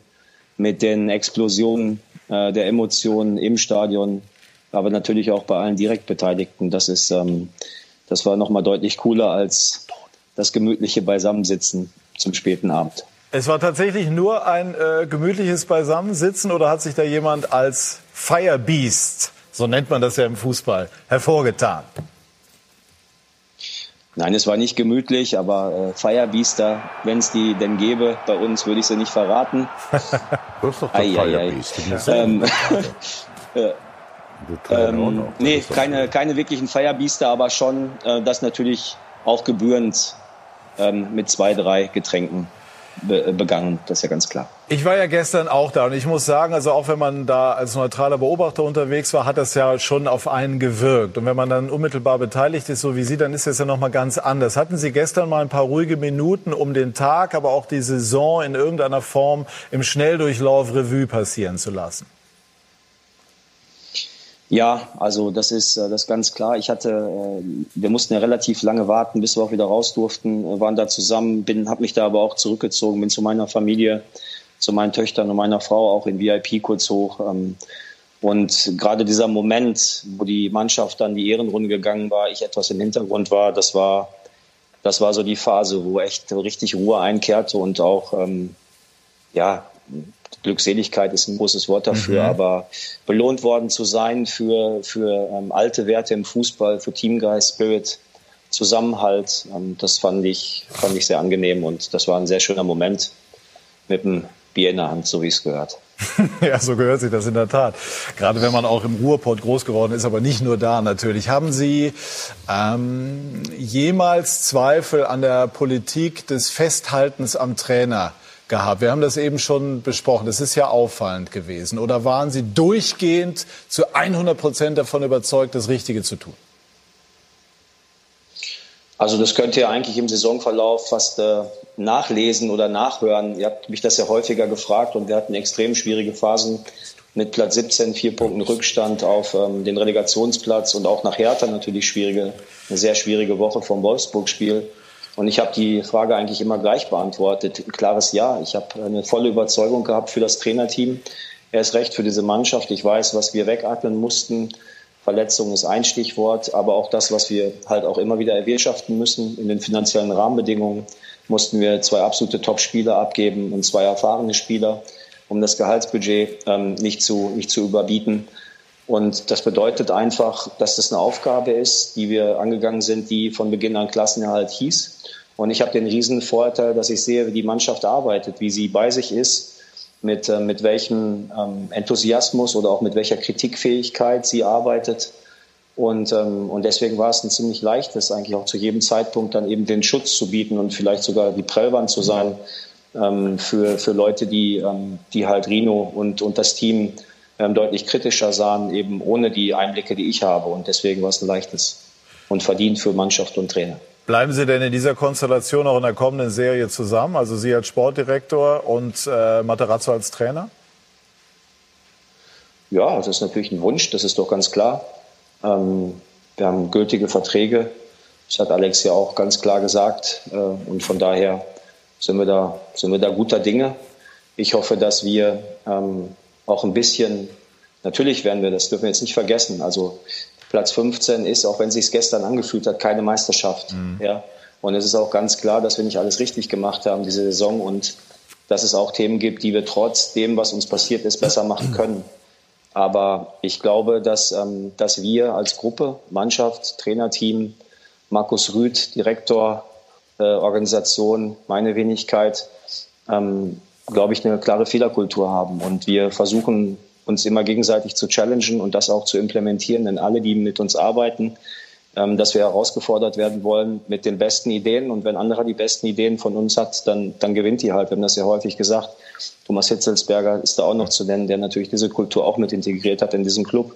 Speaker 9: mit den Explosionen äh, der Emotionen im Stadion, aber natürlich auch bei allen Direktbeteiligten. Das ist, ähm, das war nochmal deutlich cooler als das gemütliche Beisammensitzen zum späten Abend.
Speaker 1: Es war tatsächlich nur ein äh, gemütliches Beisammensitzen oder hat sich da jemand als Firebeast, so nennt man das ja im Fußball, hervorgetan?
Speaker 9: Nein, es war nicht gemütlich, aber äh, Firebeaster, wenn es die denn gäbe, bei uns würde ich sie nicht verraten.
Speaker 3: du bist doch der ei, Firebeast.
Speaker 9: Ähm, äh, ähm, nee, keine, keine wirklichen Firebeaster, aber schon äh, das natürlich auch gebührend ähm, mit zwei, drei Getränken be begangen, das ist ja ganz klar.
Speaker 1: Ich war ja gestern auch da und ich muss sagen, also auch wenn man da als neutraler Beobachter unterwegs war, hat das ja schon auf einen gewirkt. Und wenn man dann unmittelbar beteiligt ist, so wie Sie, dann ist das ja noch mal ganz anders. Hatten Sie gestern mal ein paar ruhige Minuten, um den Tag, aber auch die Saison in irgendeiner Form im Schnelldurchlauf Revue passieren zu lassen?
Speaker 9: Ja, also das ist äh, das ist ganz klar. Ich hatte, äh, wir mussten ja relativ lange warten, bis wir auch wieder raus durften, äh, waren da zusammen, bin, habe mich da aber auch zurückgezogen, bin zu meiner Familie, zu meinen Töchtern und meiner Frau auch in VIP kurz hoch. Ähm, und gerade dieser Moment, wo die Mannschaft dann die Ehrenrunde gegangen war, ich etwas im Hintergrund war, das war, das war so die Phase, wo echt richtig Ruhe einkehrte und auch, ähm, ja, Glückseligkeit ist ein großes Wort dafür, mhm. aber belohnt worden zu sein für, für ähm, alte Werte im Fußball, für Teamgeist, Spirit, Zusammenhalt, ähm, das fand ich, fand ich sehr angenehm und das war ein sehr schöner Moment mit dem Bier in der Hand, so wie es gehört.
Speaker 1: ja, so gehört sich das in der Tat. Gerade wenn man auch im Ruhrpott groß geworden ist, aber nicht nur da natürlich. Haben Sie ähm, jemals Zweifel an der Politik des Festhaltens am Trainer gehabt? Wir haben das eben schon besprochen. Das ist ja auffallend gewesen. Oder waren Sie durchgehend zu 100 Prozent davon überzeugt, das Richtige zu tun?
Speaker 9: Also das könnt ihr eigentlich im Saisonverlauf fast äh, nachlesen oder nachhören. Ihr habt mich das ja häufiger gefragt und wir hatten extrem schwierige Phasen mit Platz 17, vier Punkten Rückstand auf ähm, den Relegationsplatz und auch nach Hertha natürlich schwierige, eine sehr schwierige Woche vom Wolfsburg-Spiel. Und ich habe die Frage eigentlich immer gleich beantwortet. Klares Ja. Ich habe eine volle Überzeugung gehabt für das Trainerteam. Er ist recht für diese Mannschaft. Ich weiß, was wir wegatmen mussten. Verletzung ist ein Stichwort, aber auch das, was wir halt auch immer wieder erwirtschaften müssen in den finanziellen Rahmenbedingungen, mussten wir zwei absolute Top-Spieler abgeben und zwei erfahrene Spieler, um das Gehaltsbudget ähm, nicht, zu, nicht zu überbieten. Und das bedeutet einfach, dass das eine Aufgabe ist, die wir angegangen sind, die von Beginn an Klassenerhalt hieß. Und ich habe den riesen Vorteil, dass ich sehe, wie die Mannschaft arbeitet, wie sie bei sich ist, mit, äh, mit welchem ähm, Enthusiasmus oder auch mit welcher Kritikfähigkeit sie arbeitet. Und, ähm, und deswegen war es ein ziemlich leichtes, eigentlich auch zu jedem Zeitpunkt dann eben den Schutz zu bieten und vielleicht sogar die Prellwand zu sein ähm, für, für Leute, die, ähm, die halt Rino und, und das Team deutlich kritischer sahen, eben ohne die Einblicke, die ich habe. Und deswegen war es ein leichtes und verdient für Mannschaft und Trainer.
Speaker 1: Bleiben Sie denn in dieser Konstellation auch in der kommenden Serie zusammen? Also Sie als Sportdirektor und äh, Materazzo als Trainer?
Speaker 9: Ja, das ist natürlich ein Wunsch, das ist doch ganz klar. Ähm, wir haben gültige Verträge. Das hat Alex ja auch ganz klar gesagt. Äh, und von daher sind wir da, sind wir da guter Dinge. Ich hoffe, dass wir ähm, auch ein bisschen, natürlich werden wir, das dürfen wir jetzt nicht vergessen. Also Platz 15 ist, auch wenn es sich gestern angefühlt hat, keine Meisterschaft. Mhm. Ja. Und es ist auch ganz klar, dass wir nicht alles richtig gemacht haben diese Saison und dass es auch Themen gibt, die wir trotz dem, was uns passiert ist, besser machen können. Aber ich glaube, dass, ähm, dass wir als Gruppe, Mannschaft, Trainerteam, Markus Rüth, Direktor, äh, Organisation, meine Wenigkeit, ähm, glaube ich, eine klare Fehlerkultur haben. Und wir versuchen uns immer gegenseitig zu challengen und das auch zu implementieren, denn alle, die mit uns arbeiten, ähm, dass wir herausgefordert werden wollen mit den besten Ideen. Und wenn anderer die besten Ideen von uns hat, dann, dann gewinnt die halt. Wir haben das ja häufig gesagt. Thomas Hitzelsberger ist da auch noch zu nennen, der natürlich diese Kultur auch mit integriert hat in diesem Club.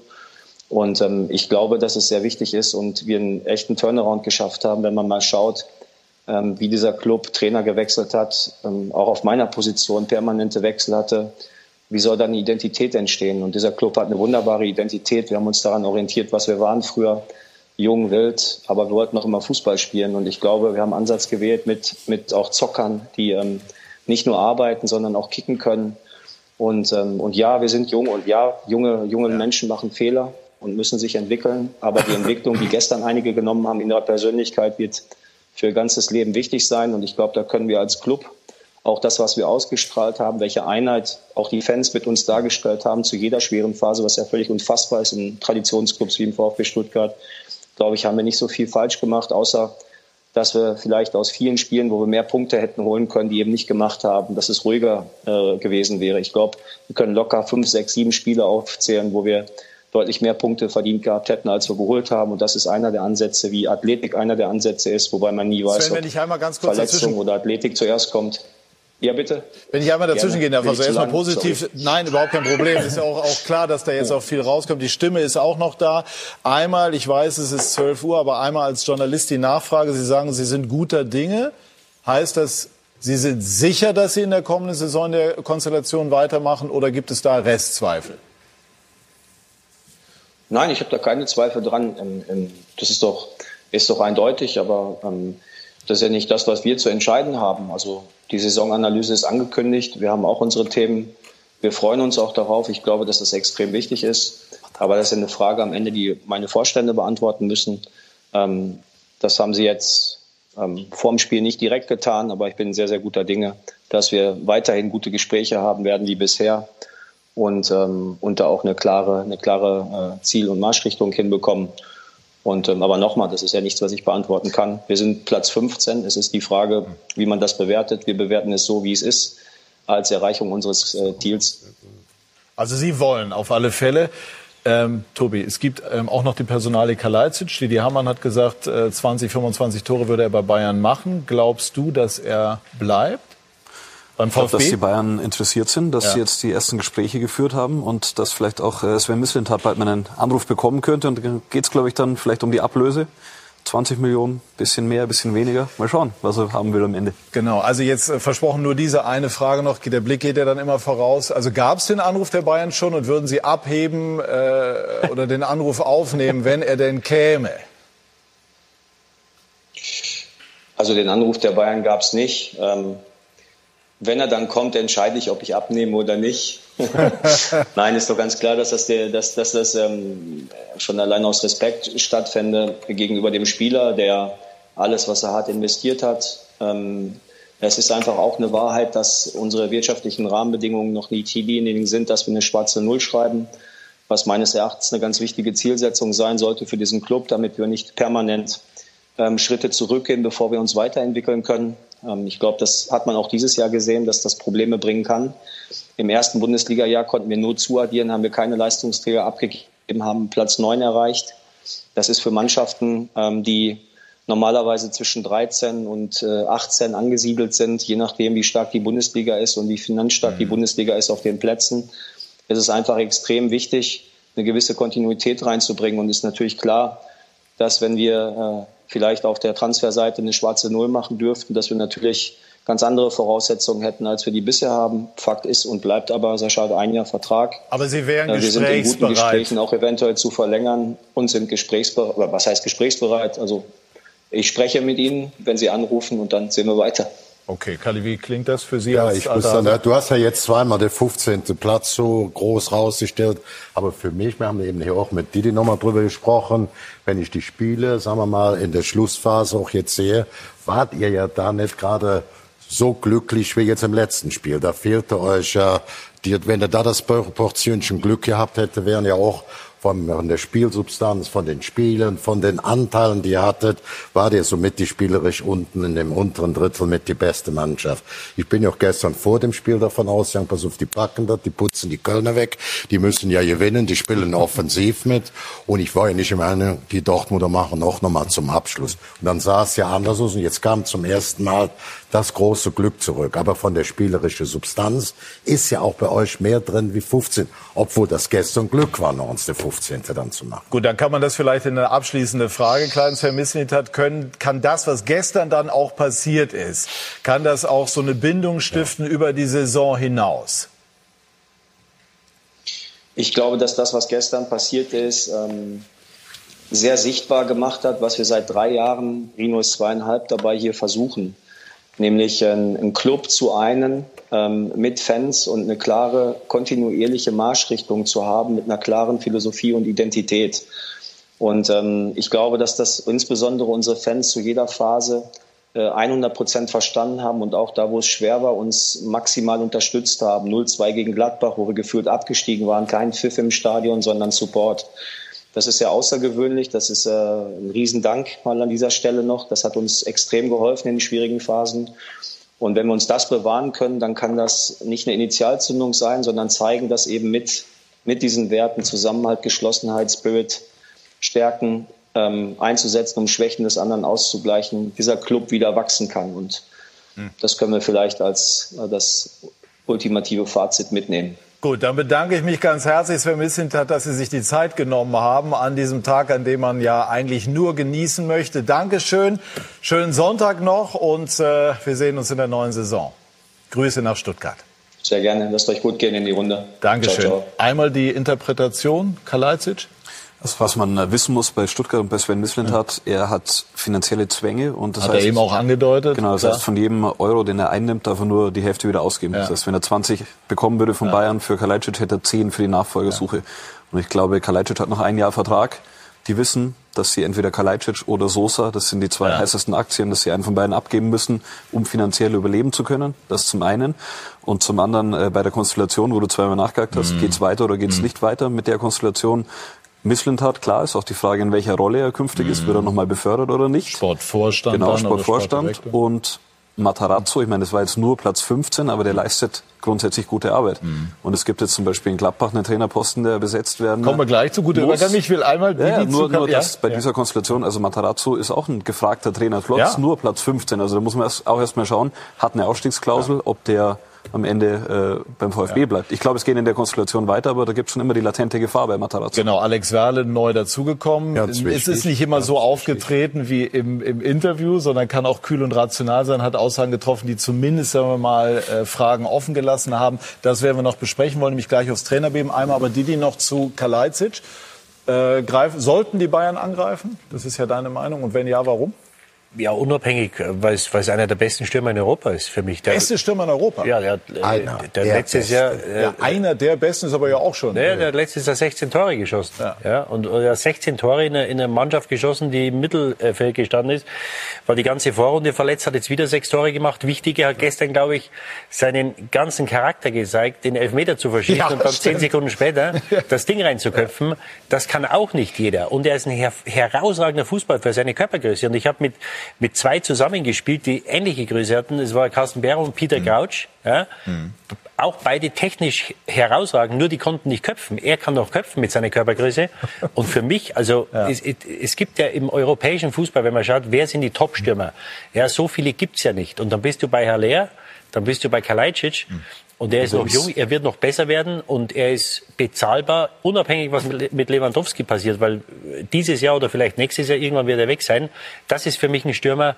Speaker 9: Und ähm, ich glaube, dass es sehr wichtig ist und wir einen echten Turnaround geschafft haben, wenn man mal schaut, ähm, wie dieser Club Trainer gewechselt hat, ähm, auch auf meiner Position permanente Wechsel hatte, wie soll da eine Identität entstehen? Und dieser Club hat eine wunderbare Identität. Wir haben uns daran orientiert, was wir waren früher. jung, wild, aber wir wollten noch immer Fußball spielen. Und ich glaube, wir haben einen Ansatz gewählt mit, mit auch Zockern, die ähm, nicht nur arbeiten, sondern auch kicken können. Und, ähm, und ja, wir sind jung und ja, junge, junge ja. Menschen machen Fehler und müssen sich entwickeln. Aber die Entwicklung, die gestern einige genommen haben in ihrer Persönlichkeit, wird für ihr ganzes Leben wichtig sein. Und ich glaube, da können wir als Club auch das, was wir ausgestrahlt haben, welche Einheit auch die Fans mit uns dargestellt haben zu jeder schweren Phase, was ja völlig unfassbar ist in Traditionsclubs wie im VfB Stuttgart, glaube ich, haben wir nicht so viel falsch gemacht, außer dass wir vielleicht aus vielen Spielen, wo wir mehr Punkte hätten holen können, die eben nicht gemacht haben, dass es ruhiger äh, gewesen wäre. Ich glaube, wir können locker fünf, sechs, sieben Spiele aufzählen, wo wir deutlich mehr Punkte verdient gehabt hätten, als wir geholt haben. Und das ist einer der Ansätze, wie Athletik einer der Ansätze ist, wobei man nie weiß,
Speaker 1: Sven, ob
Speaker 9: Verletzung oder Athletik zuerst kommt. Ja, bitte.
Speaker 1: Wenn ich einmal dazwischen gehen darf, also erstmal positiv. Sorry. Nein, überhaupt kein Problem. Ist ja auch, auch klar, dass da jetzt auch viel rauskommt. Die Stimme ist auch noch da. Einmal, ich weiß, es ist 12 Uhr, aber einmal als Journalist die Nachfrage. Sie sagen, Sie sind guter Dinge. Heißt das, Sie sind sicher, dass Sie in der kommenden Saison der Konstellation weitermachen oder gibt es da Restzweifel?
Speaker 9: Nein, ich habe da keine Zweifel dran. Ähm, ähm, das ist doch, ist doch eindeutig, aber ähm, das ist ja nicht das, was wir zu entscheiden haben. Also die Saisonanalyse ist angekündigt. Wir haben auch unsere Themen. Wir freuen uns auch darauf. Ich glaube, dass das extrem wichtig ist. Aber das ist eine Frage am Ende, die meine Vorstände beantworten müssen. Das haben sie jetzt vor dem Spiel nicht direkt getan, aber ich bin sehr, sehr guter Dinge, dass wir weiterhin gute Gespräche haben werden wie bisher und, ähm, und da auch eine klare, eine klare äh, Ziel- und Marschrichtung hinbekommen. Und, ähm, aber nochmal, das ist ja nichts, was ich beantworten kann. Wir sind Platz 15. Es ist die Frage, wie man das bewertet. Wir bewerten es so, wie es ist, als Erreichung unseres äh, Ziels.
Speaker 1: Also Sie wollen auf alle Fälle. Ähm, Tobi, es gibt ähm, auch noch die Personalie Kalajdzic. Didi Hamann hat gesagt, äh, 20, 25 Tore würde er bei Bayern machen. Glaubst du, dass er bleibt?
Speaker 5: Beim VfB? Ich glaube, dass die Bayern interessiert sind, dass ja. sie jetzt die ersten Gespräche geführt haben und dass vielleicht auch äh, Sven Mislintat bald mal einen Anruf bekommen könnte. Und dann geht es, glaube ich, dann vielleicht um die Ablöse. 20 Millionen, bisschen mehr, bisschen weniger. Mal schauen, was er haben will am Ende.
Speaker 1: Genau, also jetzt äh, versprochen nur diese eine Frage noch. Der Blick geht ja dann immer voraus. Also gab es den Anruf der Bayern schon und würden Sie abheben äh, oder den Anruf aufnehmen, wenn er denn käme?
Speaker 9: Also den Anruf der Bayern gab es nicht. Ähm, wenn er dann kommt, entscheide ich, ob ich abnehme oder nicht. Nein, ist doch ganz klar, dass das, der, dass, dass das ähm, schon allein aus Respekt stattfände gegenüber dem Spieler, der alles, was er hat, investiert hat. Ähm, es ist einfach auch eine Wahrheit, dass unsere wirtschaftlichen Rahmenbedingungen noch nicht diejenigen sind, dass wir eine schwarze Null schreiben, was meines Erachtens eine ganz wichtige Zielsetzung sein sollte für diesen Club, damit wir nicht permanent ähm, Schritte zurückgehen, bevor wir uns weiterentwickeln können. Ähm, ich glaube, das hat man auch dieses Jahr gesehen, dass das Probleme bringen kann. Im ersten Bundesliga-Jahr konnten wir nur zuaddieren, haben wir keine Leistungsträger abgegeben, haben Platz neun erreicht. Das ist für Mannschaften, ähm, die normalerweise zwischen 13 und 18 äh, angesiedelt sind, je nachdem, wie stark die Bundesliga ist und wie finanzstark die mhm. Bundesliga ist auf den Plätzen. Es ist einfach extrem wichtig, eine gewisse Kontinuität reinzubringen. Und es ist natürlich klar, dass wenn wir äh, vielleicht auf der Transferseite eine schwarze Null machen dürften, dass wir natürlich ganz andere Voraussetzungen hätten, als wir die bisher haben. Fakt ist und bleibt aber, Sascha hat ein Jahr Vertrag.
Speaker 1: Aber Sie wären
Speaker 9: äh, Wir sind in guten Gesprächen auch eventuell zu verlängern und sind gesprächsbereit. Was heißt gesprächsbereit? Also ich spreche mit Ihnen, wenn Sie anrufen und dann sehen wir weiter.
Speaker 1: Okay, Kali, wie klingt das für Sie?
Speaker 3: Ja, ich muss sagen, du hast ja jetzt zweimal den 15. Platz so groß rausgestellt. Aber für mich, wir haben eben hier auch mit Didi nochmal drüber gesprochen, wenn ich die Spiele, sagen wir mal, in der Schlussphase auch jetzt sehe, wart ihr ja da nicht gerade so glücklich wie jetzt im letzten Spiel. Da fehlte euch ja, die, wenn ihr da das Portionchen Glück gehabt hätte, wären ja auch von der Spielsubstanz, von den Spielen, von den Anteilen, die ihr hattet, war ihr somit die spielerisch unten in dem unteren Drittel mit die beste Mannschaft. Ich bin ja auch gestern vor dem Spiel davon ausgegangen, pass auf, die packen das, die putzen die Kölner weg, die müssen ja gewinnen, die spielen offensiv mit. Und ich war ja nicht im Meinung, die Dortmunder machen auch nochmal zum Abschluss. Und dann sah es ja anders aus und jetzt kam zum ersten Mal das große Glück zurück. Aber von der spielerischen Substanz ist ja auch bei euch mehr drin wie 15. Obwohl das gestern Glück war, noch uns der 15. dann zu machen.
Speaker 1: Gut, dann kann man das vielleicht in eine abschließende Frage kleidens vermissen hat können. Kann das, was gestern dann auch passiert ist, kann das auch so eine Bindung stiften ja. über die Saison hinaus?
Speaker 9: Ich glaube, dass das, was gestern passiert ist, ähm, sehr sichtbar gemacht hat, was wir seit drei Jahren, Rino ist zweieinhalb, dabei hier versuchen. Nämlich einen Club zu einen ähm, mit Fans und eine klare, kontinuierliche Marschrichtung zu haben mit einer klaren Philosophie und Identität. Und ähm, ich glaube, dass das insbesondere unsere Fans zu jeder Phase 100 äh, Prozent verstanden haben und auch da, wo es schwer war, uns maximal unterstützt haben. 0-2 gegen Gladbach, wo wir gefühlt abgestiegen waren, kein Pfiff im Stadion, sondern Support. Das ist sehr außergewöhnlich. Das ist äh, ein Riesendank mal an dieser Stelle noch. Das hat uns extrem geholfen in den schwierigen Phasen. Und wenn wir uns das bewahren können, dann kann das nicht eine Initialzündung sein, sondern zeigen, dass eben mit, mit diesen Werten Zusammenhalt, Geschlossenheit, Spirit, Stärken ähm, einzusetzen, um Schwächen des anderen auszugleichen, dieser Club wieder wachsen kann. Und hm. das können wir vielleicht als äh, das ultimative Fazit mitnehmen.
Speaker 1: Gut, dann bedanke ich mich ganz herzlich, Sven Missintat, dass Sie sich die Zeit genommen haben an diesem Tag, an dem man ja eigentlich nur genießen möchte. Dankeschön, schönen Sonntag noch und äh, wir sehen uns in der neuen Saison. Grüße nach Stuttgart.
Speaker 9: Sehr gerne, lasst euch gut gehen in die Runde.
Speaker 1: Dankeschön. Ciao, ciao. Einmal die Interpretation, Kalajdzic.
Speaker 5: Das, was man äh, wissen muss bei Stuttgart und bei Sven Mislintat, hat, er hat finanzielle Zwänge und das
Speaker 1: hat
Speaker 5: heißt,
Speaker 1: er eben auch angedeutet.
Speaker 5: Genau, das klar. heißt, von jedem Euro, den er einnimmt, darf er nur die Hälfte wieder ausgeben. Ja. Das heißt, wenn er 20 bekommen würde von ja. Bayern für Kalajdzic, hätte er 10 für die Nachfolgersuche. Ja. Und ich glaube, Kalajdzic hat noch ein Jahr Vertrag. Die wissen, dass sie entweder Kalajdzic oder Sosa, das sind die zwei ja. heißesten Aktien, dass sie einen von beiden abgeben müssen, um finanziell überleben zu können. Das zum einen. Und zum anderen äh, bei der Konstellation, wo du zweimal nachgehakt hast, mhm. geht's weiter oder geht's mhm. nicht weiter mit der Konstellation? Misslintat, klar, ist auch die Frage, in welcher Rolle er künftig mhm. ist. Wird er nochmal befördert oder nicht?
Speaker 1: Sportvorstand.
Speaker 5: Genau, Sportvorstand. Und Matarazzo, ich meine, das war jetzt nur Platz 15, aber der leistet grundsätzlich gute Arbeit. Mhm. Und es gibt jetzt zum Beispiel in Gladbach einen Trainerposten, der besetzt werden
Speaker 1: Kommen wir gleich zu guter Übergang. Ich will einmal
Speaker 5: ja, die nur, nur das bei ja. dieser Konstellation, also Matarazzo ist auch ein gefragter Trainer. Klotz, ja. nur Platz 15. Also da muss man auch erst mal schauen, hat eine Ausstiegsklausel, ob der am Ende äh, beim VfB ja. bleibt. Ich glaube, es geht in der Konstellation weiter, aber da gibt es schon immer die latente Gefahr bei Matarazzo.
Speaker 1: Genau, Alex Werle neu dazugekommen. Ja, es ist nicht immer so aufgetreten wie im, im Interview, sondern kann auch kühl und rational sein, hat Aussagen getroffen, die zumindest, sagen wir mal, äh, Fragen offen gelassen haben. Das werden wir noch besprechen, wollen nämlich gleich aufs Trainerbeben. Einmal aber Didi noch zu Kalajdzic. Äh, greifen, sollten die Bayern angreifen? Das ist ja deine Meinung. Und wenn ja, warum?
Speaker 6: Ja, unabhängig, weil es, weil es einer der besten Stürmer in Europa ist für mich.
Speaker 1: Der beste Stürmer in Europa?
Speaker 6: Ja, der, einer der, der letztes Jahr. Äh,
Speaker 1: ja, einer der besten ist aber ja auch schon.
Speaker 6: Ja, der hat letztes Jahr 16 Tore geschossen. Ja. ja und er hat 16 Tore in einer, in einer Mannschaft geschossen, die im Mittelfeld gestanden ist. War die ganze Vorrunde verletzt, hat jetzt wieder sechs Tore gemacht. Wichtiger hat gestern, glaube ich, seinen ganzen Charakter gezeigt, den Elfmeter zu verschießen ja, und dann stimmt. zehn Sekunden später das Ding reinzuköpfen. Das kann auch nicht jeder. Und er ist ein her herausragender Fußball für seine Körpergröße. Und ich habe mit, mit zwei zusammen zusammengespielt, die ähnliche Größe hatten. Es war Carsten Bär und Peter mhm. Crouch. Ja. Mhm. Auch beide technisch herausragend, nur die konnten nicht köpfen. Er kann noch köpfen mit seiner Körpergröße. Und für mich, also ja. es, es, gibt ja im europäischen Fußball, wenn man schaut, wer sind die Topstürmer? Ja, so viele gibt's ja nicht. Und dann bist du bei Haller, dann bist du bei Kalajdzic. Mhm. Und er ist noch jung, er wird noch besser werden und er ist bezahlbar, unabhängig was mit Lewandowski passiert, weil dieses Jahr oder vielleicht nächstes Jahr irgendwann wird er weg sein. Das ist für mich ein Stürmer,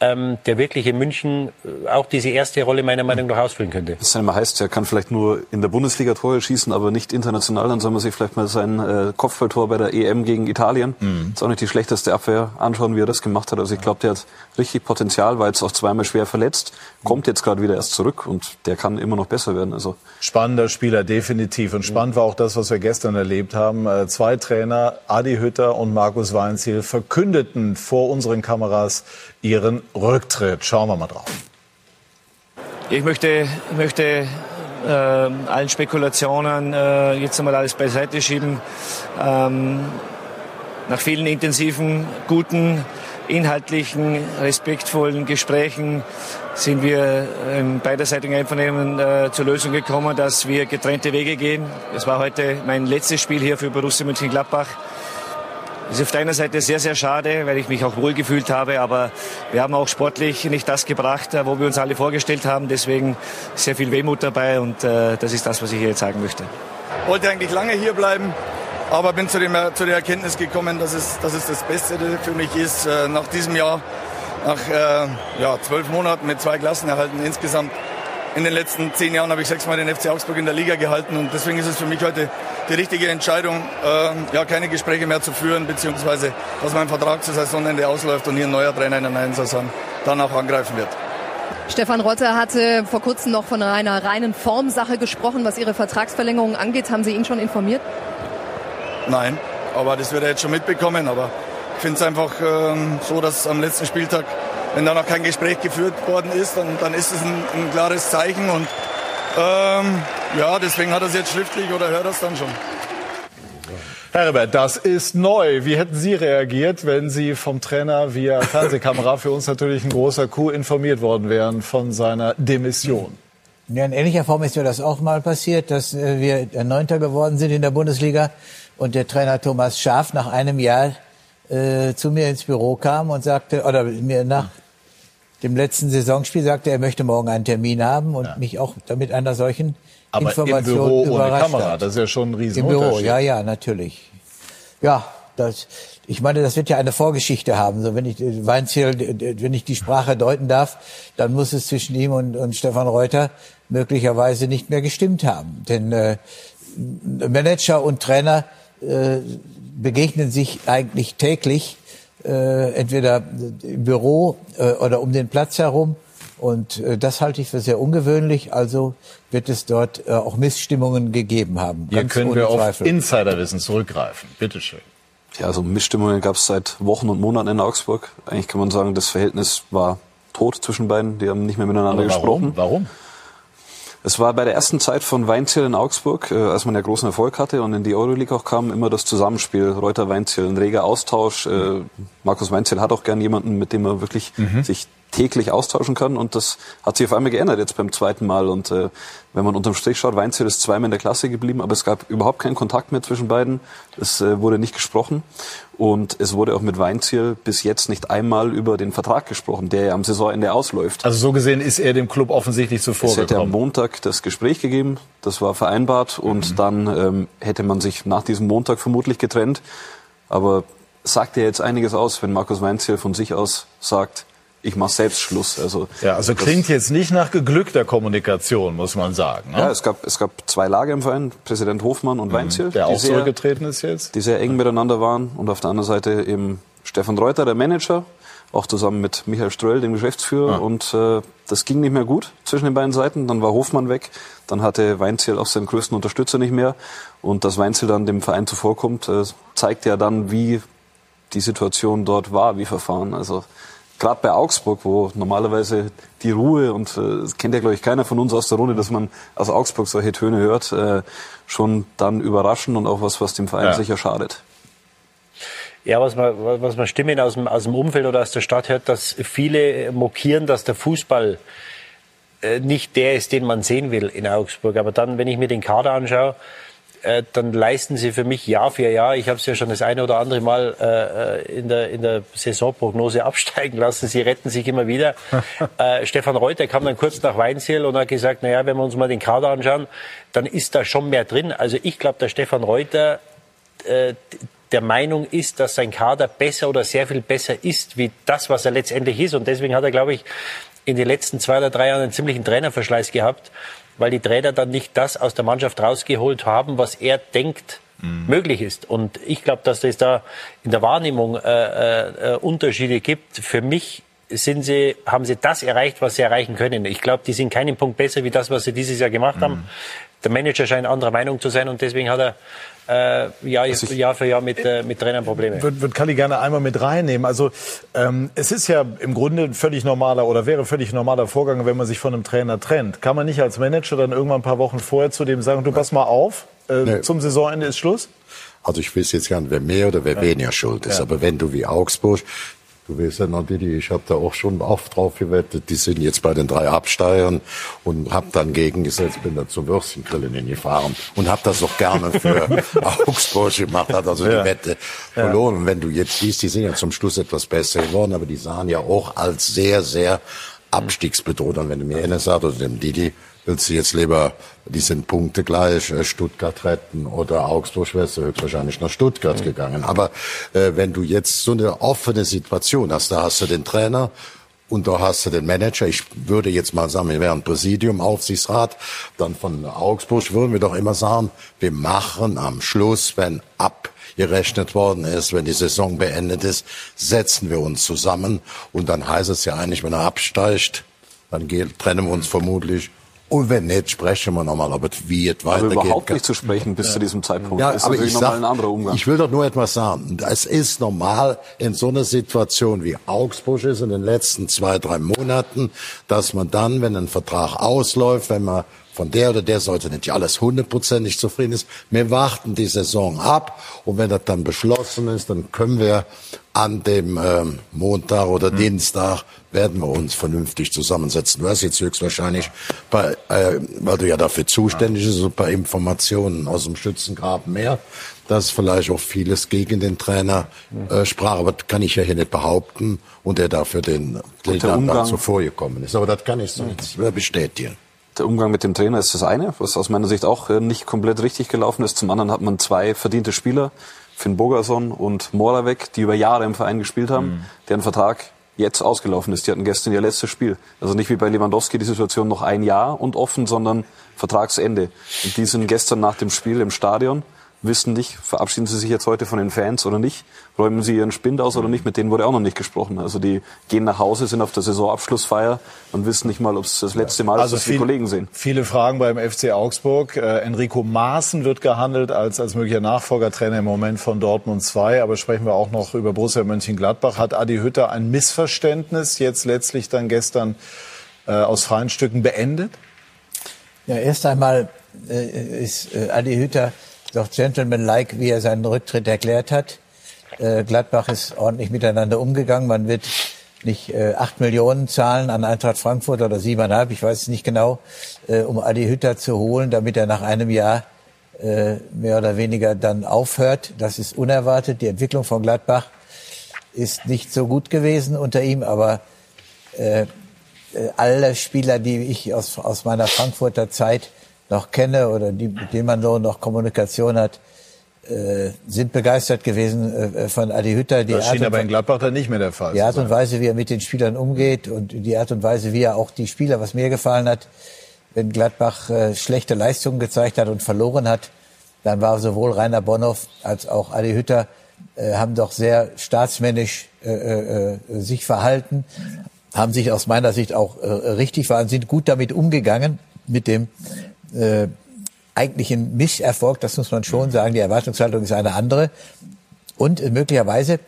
Speaker 6: ähm, der wirklich in München äh, auch diese erste Rolle meiner Meinung nach ausfüllen könnte.
Speaker 5: Das immer heißt, er kann vielleicht nur in der Bundesliga Tore schießen, aber nicht international. Dann soll man sich vielleicht mal sein äh, Kopfballtor bei der EM gegen Italien. Mhm. Ist auch nicht die schlechteste Abwehr anschauen, wie er das gemacht hat. Also ich glaube, der hat richtig Potenzial, weil es auch zweimal schwer verletzt, kommt jetzt gerade wieder erst zurück und der kann immer noch besser werden. Also
Speaker 1: spannender Spieler definitiv und spannend war auch das, was wir gestern erlebt haben. Äh, zwei Trainer, Adi Hütter und Markus Weinziel, verkündeten vor unseren Kameras ihren Rücktritt. Schauen wir mal drauf.
Speaker 10: Ich möchte, möchte äh, allen Spekulationen äh, jetzt einmal alles beiseite schieben. Ähm, nach vielen intensiven, guten, inhaltlichen, respektvollen Gesprächen sind wir im beiderseitigen Einvernehmen äh, zur Lösung gekommen, dass wir getrennte Wege gehen. Es war heute mein letztes Spiel hier für Borussia Mönchengladbach. Ist auf der einen Seite sehr, sehr schade, weil ich mich auch wohl gefühlt habe, aber wir haben auch sportlich nicht das gebracht, äh, wo wir uns alle vorgestellt haben. Deswegen sehr viel Wehmut dabei und äh, das ist das, was ich hier jetzt sagen möchte.
Speaker 11: Ich wollte eigentlich lange hier bleiben, aber bin zu, dem, zu der Erkenntnis gekommen, dass es, dass es das Beste für mich ist, äh, nach diesem Jahr, nach äh, ja, zwölf Monaten mit zwei Klassen erhalten insgesamt. In den letzten zehn Jahren habe ich sechsmal den FC Augsburg in der Liga gehalten und deswegen ist es für mich heute die richtige Entscheidung, äh, ja, keine Gespräche mehr zu führen, beziehungsweise dass mein Vertrag zu Saisonende ausläuft und hier ein neuer Trainer in der neuen Saison dann auch angreifen wird.
Speaker 12: Stefan Rotter hatte vor kurzem noch von einer reinen Formsache gesprochen, was Ihre Vertragsverlängerung angeht. Haben Sie ihn schon informiert?
Speaker 11: Nein, aber das wird er jetzt schon mitbekommen. Aber ich finde es einfach ähm, so, dass am letzten Spieltag, wenn da noch kein Gespräch geführt worden ist, dann, dann ist es ein, ein klares Zeichen. Und ähm, ja, deswegen hat er es jetzt schriftlich oder hört er es dann schon.
Speaker 1: Herbert, das ist neu. Wie hätten Sie reagiert, wenn Sie vom Trainer via Fernsehkamera für uns natürlich ein großer Coup informiert worden wären von seiner Demission?
Speaker 2: Ja, in ähnlicher Form ist mir das auch mal passiert, dass äh, wir Neunter geworden sind in der Bundesliga und der Trainer Thomas Schaaf nach einem Jahr äh, zu mir ins Büro kam und sagte, oder mir nach dem letzten Saisonspiel sagte, er möchte morgen einen Termin haben und ja. mich auch damit einer solchen
Speaker 1: aber
Speaker 2: Information
Speaker 1: im Büro ohne
Speaker 2: Kamera,
Speaker 1: das ist ja schon ein riesen
Speaker 2: Im Büro, ja, ja, natürlich. Ja, das, ich meine, das wird ja eine Vorgeschichte haben. So, wenn ich Weinziel, wenn ich die Sprache deuten darf, dann muss es zwischen ihm und, und Stefan Reuter möglicherweise nicht mehr gestimmt haben. Denn äh, Manager und Trainer äh, begegnen sich eigentlich täglich, äh, entweder im Büro äh, oder um den Platz herum und äh, das halte ich für sehr ungewöhnlich. Also wird es dort äh, auch Missstimmungen gegeben haben.
Speaker 1: Hier können wir Zweifel. auf Insiderwissen zurückgreifen. Bitte schön.
Speaker 5: Ja, also Missstimmungen gab es seit Wochen und Monaten in Augsburg. Eigentlich kann man sagen, das Verhältnis war tot zwischen beiden. Die haben nicht mehr miteinander
Speaker 1: warum?
Speaker 5: gesprochen.
Speaker 1: Warum?
Speaker 5: Es war bei der ersten Zeit von Weinziel in Augsburg, äh, als man ja großen Erfolg hatte und in die Euroleague auch kam, immer das Zusammenspiel Reuter-Weinziel, ein reger Austausch. Äh, Markus Weinziel hat auch gern jemanden, mit dem er wirklich mhm. sich täglich austauschen kann. Und das hat sich auf einmal geändert jetzt beim zweiten Mal. Und äh, wenn man unterm Strich schaut, Weinziel ist zweimal in der Klasse geblieben, aber es gab überhaupt keinen Kontakt mehr zwischen beiden. Es äh, wurde nicht gesprochen. Und es wurde auch mit Weinziel bis jetzt nicht einmal über den Vertrag gesprochen, der ja am Saisonende ausläuft.
Speaker 1: Also so gesehen ist er dem Club offensichtlich zuvor
Speaker 5: Es hätte am Montag das Gespräch gegeben, das war vereinbart. Und mhm. dann ähm, hätte man sich nach diesem Montag vermutlich getrennt. Aber sagt ja jetzt einiges aus, wenn Markus Weinziel von sich aus sagt, ich mache selbst Schluss. Also,
Speaker 1: ja, also klingt jetzt nicht nach geglückter Kommunikation, muss man sagen.
Speaker 5: Ne? Ja, es gab, es gab zwei Lager im Verein, Präsident Hofmann und mhm, Weinziel.
Speaker 1: Der auch sehr, zurückgetreten ist jetzt.
Speaker 5: Die sehr eng miteinander waren. Und auf der anderen Seite eben Stefan Reuter, der Manager, auch zusammen mit Michael Ströll, dem Geschäftsführer. Ah. Und äh, das ging nicht mehr gut zwischen den beiden Seiten. Dann war Hofmann weg. Dann hatte Weinziel auch seinen größten Unterstützer nicht mehr. Und dass Weinziel dann dem Verein zuvorkommt, äh, zeigt ja dann, wie die Situation dort war, wie verfahren. Also gerade bei Augsburg, wo normalerweise die Ruhe und äh, das kennt ja glaube ich keiner von uns aus der Runde, dass man aus Augsburg solche Töne hört, äh, schon dann überraschen und auch was, was dem Verein ja. sicher schadet.
Speaker 6: Ja, was man, was man Stimmen aus dem, aus dem Umfeld oder aus der Stadt hört, dass viele mokieren, dass der Fußball äh, nicht der ist, den man sehen will in Augsburg. Aber dann, wenn ich mir den Kader anschaue, äh, dann leisten sie für mich Jahr für Jahr, ich habe es ja schon das eine oder andere Mal äh, äh, in, der, in der Saisonprognose absteigen lassen, sie retten sich immer wieder. äh, Stefan Reuter kam dann kurz nach Weinziel und hat gesagt, naja, wenn wir uns mal den Kader anschauen, dann ist da schon mehr drin. Also ich glaube, der Stefan Reuter äh, der Meinung ist, dass sein Kader besser oder sehr viel besser ist, wie das, was er letztendlich ist. Und deswegen hat er, glaube ich, in den letzten zwei oder drei Jahren einen ziemlichen Trainerverschleiß gehabt weil die Trainer dann nicht das aus der Mannschaft rausgeholt haben, was er denkt, mhm. möglich ist. Und ich glaube, dass es da in der Wahrnehmung äh, äh, Unterschiede gibt. Für mich sind sie, haben sie das erreicht, was sie erreichen können. Ich glaube, die sind keinen Punkt besser wie das, was sie dieses Jahr gemacht mhm. haben. Der Manager scheint anderer Meinung zu sein und deswegen hat er äh, Jahr, also Jahr für Jahr mit, äh, mit Trainern Probleme.
Speaker 1: Würde würd Kalli gerne einmal mit reinnehmen. Also ähm, es ist ja im Grunde ein völlig normaler oder wäre völlig normaler Vorgang, wenn man sich von einem Trainer trennt. Kann man nicht als Manager dann irgendwann ein paar Wochen vorher zu dem sagen, du pass mal auf, äh, nee. zum Saisonende ist Schluss?
Speaker 3: Also ich weiß jetzt gar nicht, wer mehr oder wer ja. weniger schuld ist. Ja. Aber wenn du wie Augsburg Ja noch, Didi, ich habe da auch schon oft drauf gewettet. Die sind jetzt bei den drei Absteigern und habe dann gegengesetzt, bin da zum Würstchengrillen hingefahren und habe das auch gerne für Augsburg gemacht, hat also ja. die Wette verloren. Und wenn du jetzt siehst, die sind ja zum Schluss etwas besser geworden, aber die sahen ja auch als sehr, sehr abstiegsbedroht. Und wenn du mir eines sagst, oder dem Didi, willst du jetzt lieber, die sind Punkte gleich, äh, Stuttgart retten oder Augsburg wärst du höchstwahrscheinlich nach Stuttgart mhm. gegangen. Aber äh, wenn du jetzt so eine offene Situation hast, da hast du den Trainer Und da hast du den Manager, ich würde jetzt mal sagen, wir wären Präsidium, Aufsichtsrat, dann von Augsburg würden wir doch immer sagen, wir machen am Schluss, wenn abgerechnet worden ist, wenn die Saison beendet ist, setzen wir uns zusammen. Und dann heißt es ja eigentlich, wenn er absteigt, dann trennen wir uns vermutlich und wenn nicht, sprechen wir nochmal, ob es wie es weitergeht.
Speaker 5: Aber überhaupt nicht zu sprechen bis ja. zu diesem Zeitpunkt.
Speaker 3: Ja,
Speaker 5: ist
Speaker 3: aber ich,
Speaker 5: sag,
Speaker 3: ich will doch nur etwas sagen. Es ist normal in so einer Situation wie Augsburg ist in den letzten zwei, drei Monaten, dass man dann, wenn ein Vertrag ausläuft, wenn man von der oder der Seite nicht alles hundertprozentig zufrieden ist. Wir warten die Saison ab und wenn das dann beschlossen ist, dann können wir an dem ähm, Montag oder mhm. Dienstag werden wir uns vernünftig zusammensetzen. Du hast jetzt höchstwahrscheinlich, bei, äh, weil du ja dafür zuständig bist, ein paar Informationen aus dem Schützengraben mehr, dass vielleicht auch vieles gegen den Trainer äh, sprach, aber das kann ich ja hier nicht behaupten und er dafür den Trainer dazu vorgekommen ist. Aber das kann ich so jetzt bestätigen.
Speaker 5: Der Umgang mit dem Trainer ist das eine, was aus meiner Sicht auch äh, nicht komplett richtig gelaufen ist. Zum anderen hat man zwei verdiente Spieler, Finn Bogerson und Moravec, die über Jahre im Verein gespielt haben, mhm. deren Vertrag jetzt ausgelaufen ist. Die hatten gestern ihr letztes Spiel. Also nicht wie bei Lewandowski die Situation noch ein Jahr und offen, sondern Vertragsende. Und die sind gestern nach dem Spiel im Stadion wissen nicht, verabschieden sie sich jetzt heute von den Fans oder nicht, räumen sie ihren Spind aus oder nicht, mit denen wurde auch noch nicht gesprochen. Also die gehen nach Hause, sind auf der Saisonabschlussfeier und wissen nicht mal, ob es das letzte Mal also ist, dass viel, die Kollegen sehen.
Speaker 1: Viele Fragen beim FC Augsburg. Äh, Enrico Maaßen wird gehandelt als, als möglicher Nachfolgertrainer im Moment von Dortmund 2, aber sprechen wir auch noch über Borussia Mönchengladbach. Hat Adi Hütter ein Missverständnis jetzt letztlich dann gestern äh, aus freien Stücken beendet?
Speaker 2: Ja, erst einmal äh, ist äh, Adi Hütter doch gentlemanlike, wie er seinen Rücktritt erklärt hat. Äh, Gladbach ist ordentlich miteinander umgegangen. Man wird nicht äh, acht Millionen zahlen an Eintracht Frankfurt oder siebeneinhalb, ich weiß es nicht genau, äh, um Adi Hütter zu holen, damit er nach einem Jahr äh, mehr oder weniger dann aufhört. Das ist unerwartet. Die Entwicklung von Gladbach ist nicht so gut gewesen unter ihm, aber äh, äh alle Spieler, die ich aus, aus meiner Frankfurter Zeit noch kenne oder die, mit denen man so noch Kommunikation hat, äh, sind begeistert gewesen äh, von Adi Hütter.
Speaker 1: Die das schien aber in Gladbach dann nicht mehr der Fall.
Speaker 2: Die Art und Weise, wie er mit den Spielern umgeht und die Art und Weise, wie er auch die Spieler, was mir gefallen hat, wenn Gladbach äh, schlechte Leistungen gezeigt hat und verloren hat, dann war sowohl Rainer Bonhoff als auch Adi Hütter äh, haben doch sehr staatsmännisch äh, äh, äh sich verhalten, haben sich aus meiner Sicht auch äh, richtig waren, sind gut damit umgegangen mit dem äh, eigentlich ein Misserfolg, das muss man schon sagen. Die Erwartungshaltung ist eine andere. Und äh, möglicherweise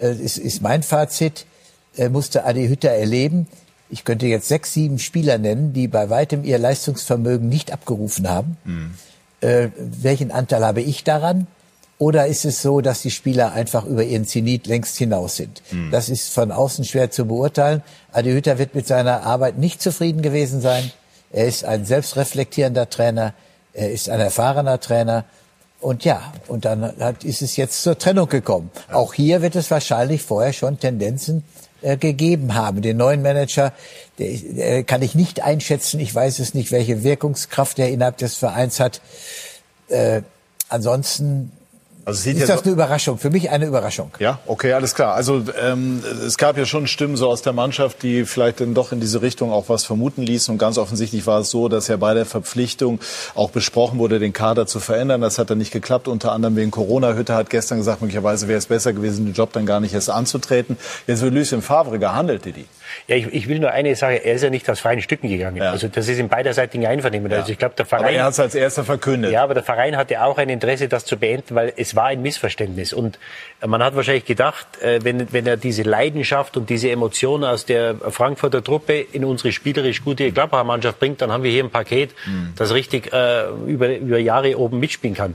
Speaker 2: äh, ist, ist mein Fazit, äh, musste Adi Hütter erleben. Ich könnte jetzt sechs, sieben Spieler nennen, die bei weitem ihr Leistungsvermögen nicht abgerufen haben. Mhm. Äh, welchen Anteil habe ich daran? Oder ist es so, dass die Spieler einfach über ihren Zenit längst hinaus sind? Mhm. Das ist von außen schwer zu beurteilen. Adi Hütter wird mit seiner Arbeit nicht zufrieden gewesen sein. Er ist ein selbstreflektierender Trainer. Er ist ein erfahrener Trainer. Und ja, und dann hat, ist es jetzt zur Trennung gekommen. Auch hier wird es wahrscheinlich vorher schon Tendenzen äh, gegeben haben. Den neuen Manager der, der kann ich nicht einschätzen. Ich weiß es nicht, welche Wirkungskraft er innerhalb des Vereins hat. Äh, ansonsten also ist das eine Überraschung? Für mich eine Überraschung.
Speaker 1: Ja, okay, alles klar. Also ähm, es gab ja schon Stimmen so aus der Mannschaft, die vielleicht dann doch in diese Richtung auch was vermuten ließen. Und ganz offensichtlich war es so, dass ja bei der Verpflichtung auch besprochen wurde, den Kader zu verändern. Das hat dann nicht geklappt, unter anderem wegen Corona. Hütte hat gestern gesagt, möglicherweise wäre es besser gewesen, den Job dann gar nicht erst anzutreten. Jetzt wird Lucien Favre gehandelt, Didi.
Speaker 6: Ja, ich, ich will nur eine Sache, er ist ja nicht aus freien Stücken gegangen. Ja. Also das ist in beiderseitigen Einvernehmen. Ja. Also ich glaube, der Verein. Aber
Speaker 1: er hat es als erster verkündet.
Speaker 6: Ja, aber der Verein hatte auch ein Interesse, das zu beenden, weil es war ein Missverständnis. Und man hat wahrscheinlich gedacht, äh, wenn, wenn er diese Leidenschaft und diese Emotionen aus der Frankfurter Truppe in unsere spielerisch gute Gladbacher Mannschaft bringt, dann haben wir hier ein Paket, mhm. das richtig äh, über, über Jahre oben mitspielen kann.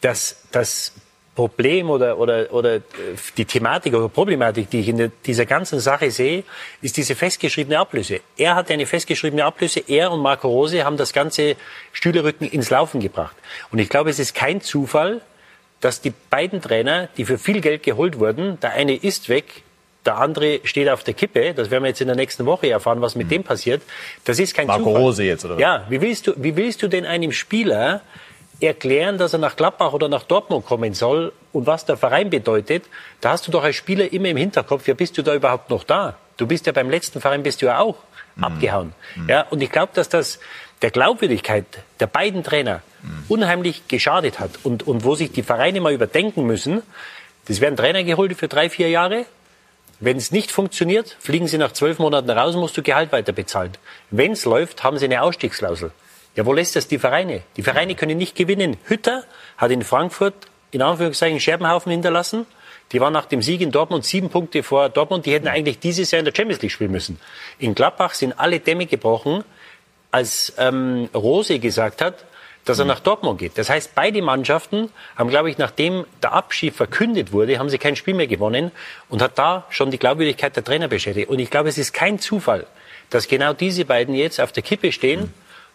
Speaker 6: Das, das Problem oder, oder, oder die Thematik oder Problematik, die ich in dieser ganzen Sache sehe, ist diese festgeschriebene Ablöse. Er hat eine festgeschriebene Ablöse, er und Marco Rose haben das ganze Stühlerücken ins Laufen gebracht. Und ich glaube, es ist kein Zufall, dass die beiden Trainer, die für viel Geld geholt wurden, der eine ist weg, der andere steht auf der Kippe. Das werden wir jetzt in der nächsten Woche erfahren, was mit mhm. dem passiert. Das ist kein
Speaker 1: Marco
Speaker 6: Zufall.
Speaker 1: Rose jetzt, oder?
Speaker 6: Ja, wie willst du, wie willst du denn einem Spieler erklären, dass er nach Gladbach oder nach Dortmund kommen soll und was der Verein bedeutet, da hast du doch als Spieler immer im Hinterkopf, ja, bist du da überhaupt noch da? Du bist ja beim letzten Verein bist du ja auch mhm. abgehauen. Mhm. Ja, und ich glaube, dass das der Glaubwürdigkeit der beiden Trainer mhm. unheimlich geschadet hat und, und wo sich die Vereine mal überdenken müssen. Das werden Trainer geholt für drei, vier Jahre. Wenn es nicht funktioniert, fliegen sie nach zwölf Monaten raus, musst du Gehalt weiter bezahlen. Wenn es läuft, haben sie eine Ausstiegsklausel. Ja, wo lässt das die Vereine? Die Vereine können nicht gewinnen. Hütter hat in Frankfurt in Anführungszeichen Scherbenhaufen hinterlassen. Die waren nach dem Sieg in Dortmund sieben Punkte vor Dortmund. Die hätten eigentlich dieses Jahr in der Champions League spielen müssen. In Gladbach sind alle Dämme gebrochen, als ähm, Rose gesagt hat, dass er nach Dortmund geht. Das heißt, beide Mannschaften haben, glaube ich, nachdem der Abschied verkündet wurde, haben sie kein Spiel mehr gewonnen und hat da schon die Glaubwürdigkeit der Trainer beschädigt. Und ich glaube, es ist kein Zufall, dass genau diese beiden jetzt auf der Kippe stehen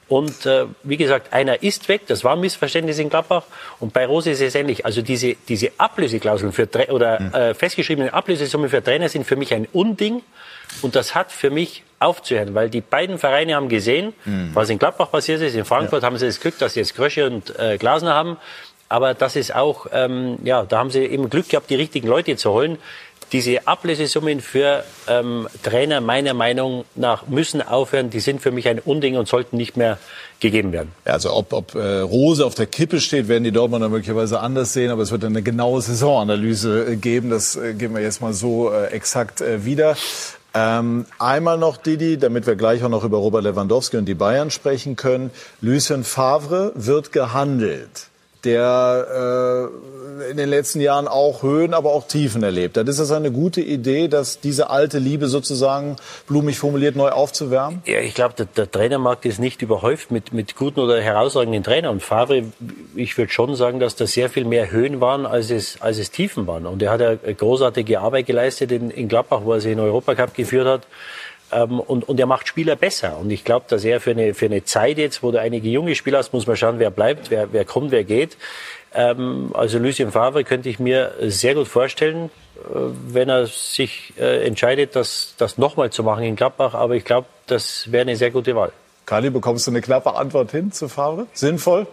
Speaker 6: und äh, wie gesagt, einer ist weg, das war ein Missverständnis in Gladbach. Und bei Rose ist es ähnlich. Also diese, diese Ablöseklauseln für oder mhm. äh, festgeschriebene Ablösesummen für Trainer sind für mich ein Unding. Und das hat für mich aufzuhören, weil die beiden Vereine haben gesehen, mhm. was in Gladbach passiert ist. In Frankfurt ja. haben sie das Glück, dass sie jetzt Krösche und äh, Glasner haben. Aber das ist auch, ähm, ja, da haben sie eben Glück gehabt, die richtigen Leute zu holen diese Ablösesummen für ähm, Trainer meiner Meinung nach müssen aufhören. Die sind für mich ein Unding und sollten nicht mehr gegeben werden.
Speaker 1: Ja, also ob, ob äh, Rose auf der Kippe steht, werden die Dortmunder möglicherweise anders sehen, aber es wird eine genaue Saisonanalyse äh, geben. Das äh, geben wir jetzt mal so äh, exakt äh, wieder. Ähm, einmal noch, Didi, damit wir gleich auch noch über Robert Lewandowski und die Bayern sprechen können. Lucien Favre wird gehandelt der äh, in den letzten Jahren auch Höhen, aber auch Tiefen erlebt hat. Ist das eine gute Idee, dass diese alte Liebe sozusagen blumig formuliert neu aufzuwärmen?
Speaker 6: Ja, ich glaube, der, der, Trainermarkt ist nicht überhäuft mit, mit guten oder herausragenden Trainern. Und Favre, ich würde schon sagen, dass da sehr viel mehr Höhen waren, als es, als es Tiefen waren. Und er hat ja großartige Arbeit geleistet in, in Gladbach, wo er sich in den Europacup geführt hat. Ähm, und, und er macht Spieler besser. Und ich glaube, dass er für eine, für eine Zeit jetzt, wo du einige junge Spieler hast, muss man schauen, wer bleibt, wer, wer kommt, wer geht. Ähm, also Lucien Favre könnte ich mir sehr gut vorstellen, äh, wenn er sich äh, entscheidet, das, das nochmal zu machen in Gladbach. Aber ich glaube, das wäre eine sehr gute Wahl.
Speaker 1: Kali, bekommst du eine knappe Antwort hin zu Favre? Sinnvoll?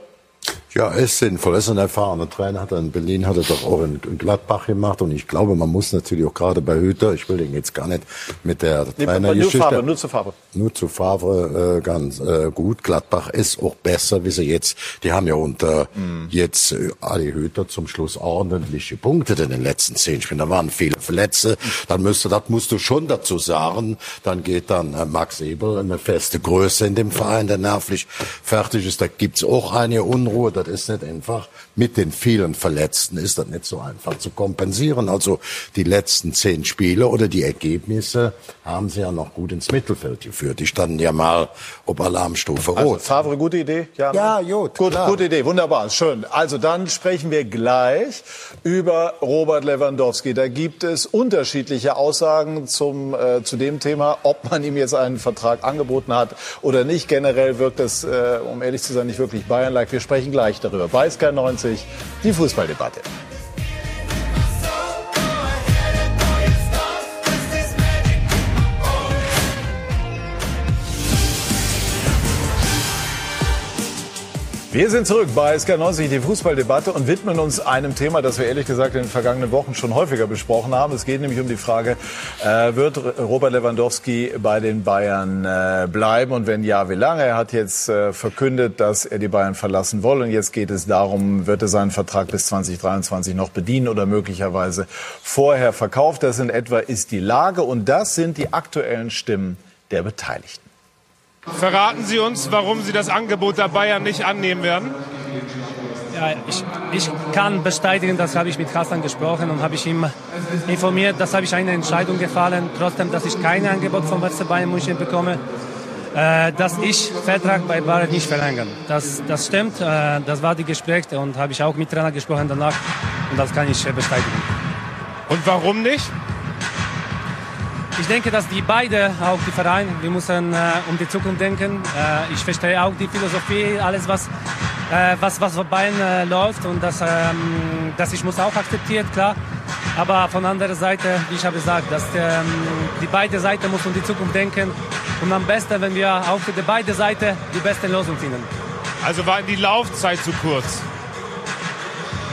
Speaker 3: Ja, ist sinnvoll. Ist ein erfahrener Trainer, hat er in Berlin, hat er doch auch in, Gladbach gemacht. Und ich glaube, man muss natürlich auch gerade bei Hüter, ich will den jetzt gar nicht mit der nee, Trainergeschichte. Nur, Favre,
Speaker 1: nur zu Favre.
Speaker 3: Nur zu Favre äh, ganz äh, gut. Gladbach ist auch besser, wie sie jetzt, die haben ja unter mm. jetzt äh, Ali Hüter zum Schluss ordentliche Punkte in den letzten zehn Spielen. Da waren viele Verletzte. Dann müsste, das musst du schon dazu sagen. Dann geht dann äh, Max Ebel, eine feste Größe in dem Verein, der nervlich fertig ist. Da gibt's auch eine Unruhe das ist nicht einfach. Mit den vielen Verletzten ist das nicht so einfach zu kompensieren. Also die letzten zehn Spiele oder die Ergebnisse haben sie ja noch gut ins Mittelfeld geführt. Die standen ja mal ob Alarmstufe
Speaker 1: also, rot. Also, Favre, gute Idee?
Speaker 3: Ja, ja gut. Gut,
Speaker 1: gute Idee, wunderbar, schön. Also dann sprechen wir gleich über Robert Lewandowski. Da gibt es unterschiedliche Aussagen zum, äh, zu dem Thema, ob man ihm jetzt einen Vertrag angeboten hat oder nicht. Generell wirkt das, äh, um ehrlich zu sein, nicht wirklich Bayern-like. Wir sprechen gleich darüber. Bei SK90 die Fußballdebatte. Wir sind zurück bei SK90, die Fußballdebatte und widmen uns einem Thema, das wir ehrlich gesagt in den vergangenen Wochen schon häufiger besprochen haben. Es geht nämlich um die Frage, äh, wird Robert Lewandowski bei den Bayern äh, bleiben und wenn ja, wie lange? Er hat jetzt äh, verkündet, dass er die Bayern verlassen will und jetzt geht es darum, wird er seinen Vertrag bis 2023 noch bedienen oder möglicherweise vorher verkauft. Das in etwa ist die Lage und das sind die aktuellen Stimmen der Beteiligten.
Speaker 13: Verraten Sie uns, warum Sie das Angebot der Bayern nicht annehmen werden.
Speaker 14: Ja, ich, ich kann bestätigen, das habe ich mit Hassan gesprochen und habe ich ihm informiert, dass habe ich eine Entscheidung gefallen, trotzdem, dass ich kein Angebot vom FC Bayern München bekomme, äh, dass ich Vertrag bei Bayern nicht verlängern. Das, das stimmt, äh, das war die Gespräche und habe ich auch mit Trainer gesprochen danach und das kann ich bestätigen.
Speaker 13: Und warum nicht?
Speaker 14: Ich denke, dass die beide, auch die Vereine, wir müssen äh, um die Zukunft denken. Äh, ich verstehe auch die Philosophie, alles was äh, was was Bayern äh, läuft und das ähm, das ich muss auch akzeptieren, klar. Aber von anderer Seite, wie ich habe gesagt, dass ähm, die beide Seiten muss um die Zukunft denken und am besten, wenn wir auch für die beide Seiten die beste Lösung finden.
Speaker 13: Also war die Laufzeit zu kurz?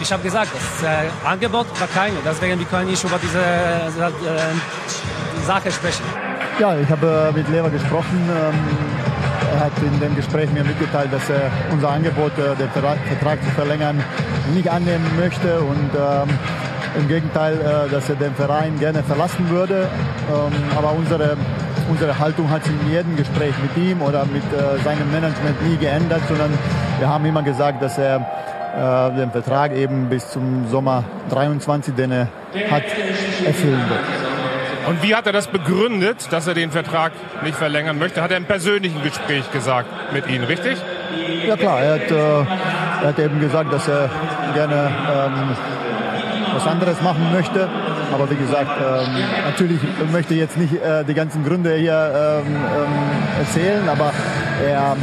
Speaker 14: Ich habe gesagt, das äh, Angebot war keine. Deswegen wir können nicht über diese äh, Sache sprechen.
Speaker 7: Ja, ich habe mit Lever gesprochen. Ähm, er hat in dem Gespräch mir mitgeteilt, dass er unser Angebot, äh, den Vertrag zu verlängern, nicht annehmen möchte und ähm, im Gegenteil, äh, dass er den Verein gerne verlassen würde. Ähm, aber unsere, unsere Haltung hat sich in jedem Gespräch mit ihm oder mit äh, seinem Management nie geändert, sondern wir haben immer gesagt, dass er äh, den Vertrag eben bis zum Sommer 23, den er hat, erfüllen wird.
Speaker 13: Und wie hat er das begründet, dass er den Vertrag nicht verlängern möchte? Hat er im persönlichen Gespräch gesagt mit Ihnen, richtig?
Speaker 7: Ja klar, er hat, äh, er hat eben gesagt, dass er gerne ähm, was anderes machen möchte. Aber wie gesagt, ähm, natürlich möchte ich jetzt nicht äh, die ganzen Gründe hier ähm, ähm, erzählen, aber er,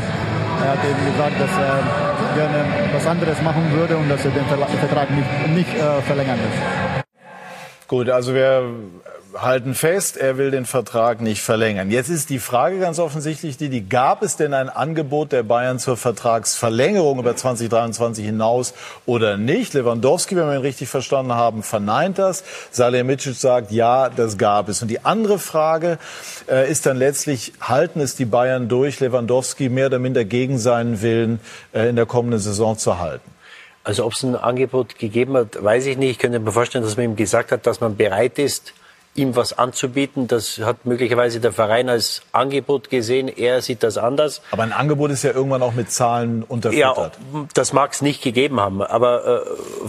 Speaker 7: er hat eben gesagt, dass er gerne was anderes machen würde und dass er den Vertrag nicht, nicht äh, verlängern will.
Speaker 1: Gut, also wir halten fest, er will den Vertrag nicht verlängern. Jetzt ist die Frage ganz offensichtlich die, die gab es denn ein Angebot der Bayern zur Vertragsverlängerung über 2023 hinaus oder nicht? Lewandowski, wenn wir ihn richtig verstanden haben, verneint das. Salihamidzic sagt, ja, das gab es. Und die andere Frage äh, ist dann letztlich, halten es die Bayern durch, Lewandowski mehr oder minder gegen seinen Willen äh, in der kommenden Saison zu halten?
Speaker 6: Also ob es ein Angebot gegeben hat, weiß ich nicht. Ich könnte mir vorstellen, dass man ihm gesagt hat, dass man bereit ist, ihm was anzubieten. Das hat möglicherweise der Verein als Angebot gesehen. Er sieht das anders.
Speaker 1: Aber ein Angebot ist ja irgendwann auch mit Zahlen unterfüttert.
Speaker 6: Ja, das mag es nicht gegeben haben. Aber äh,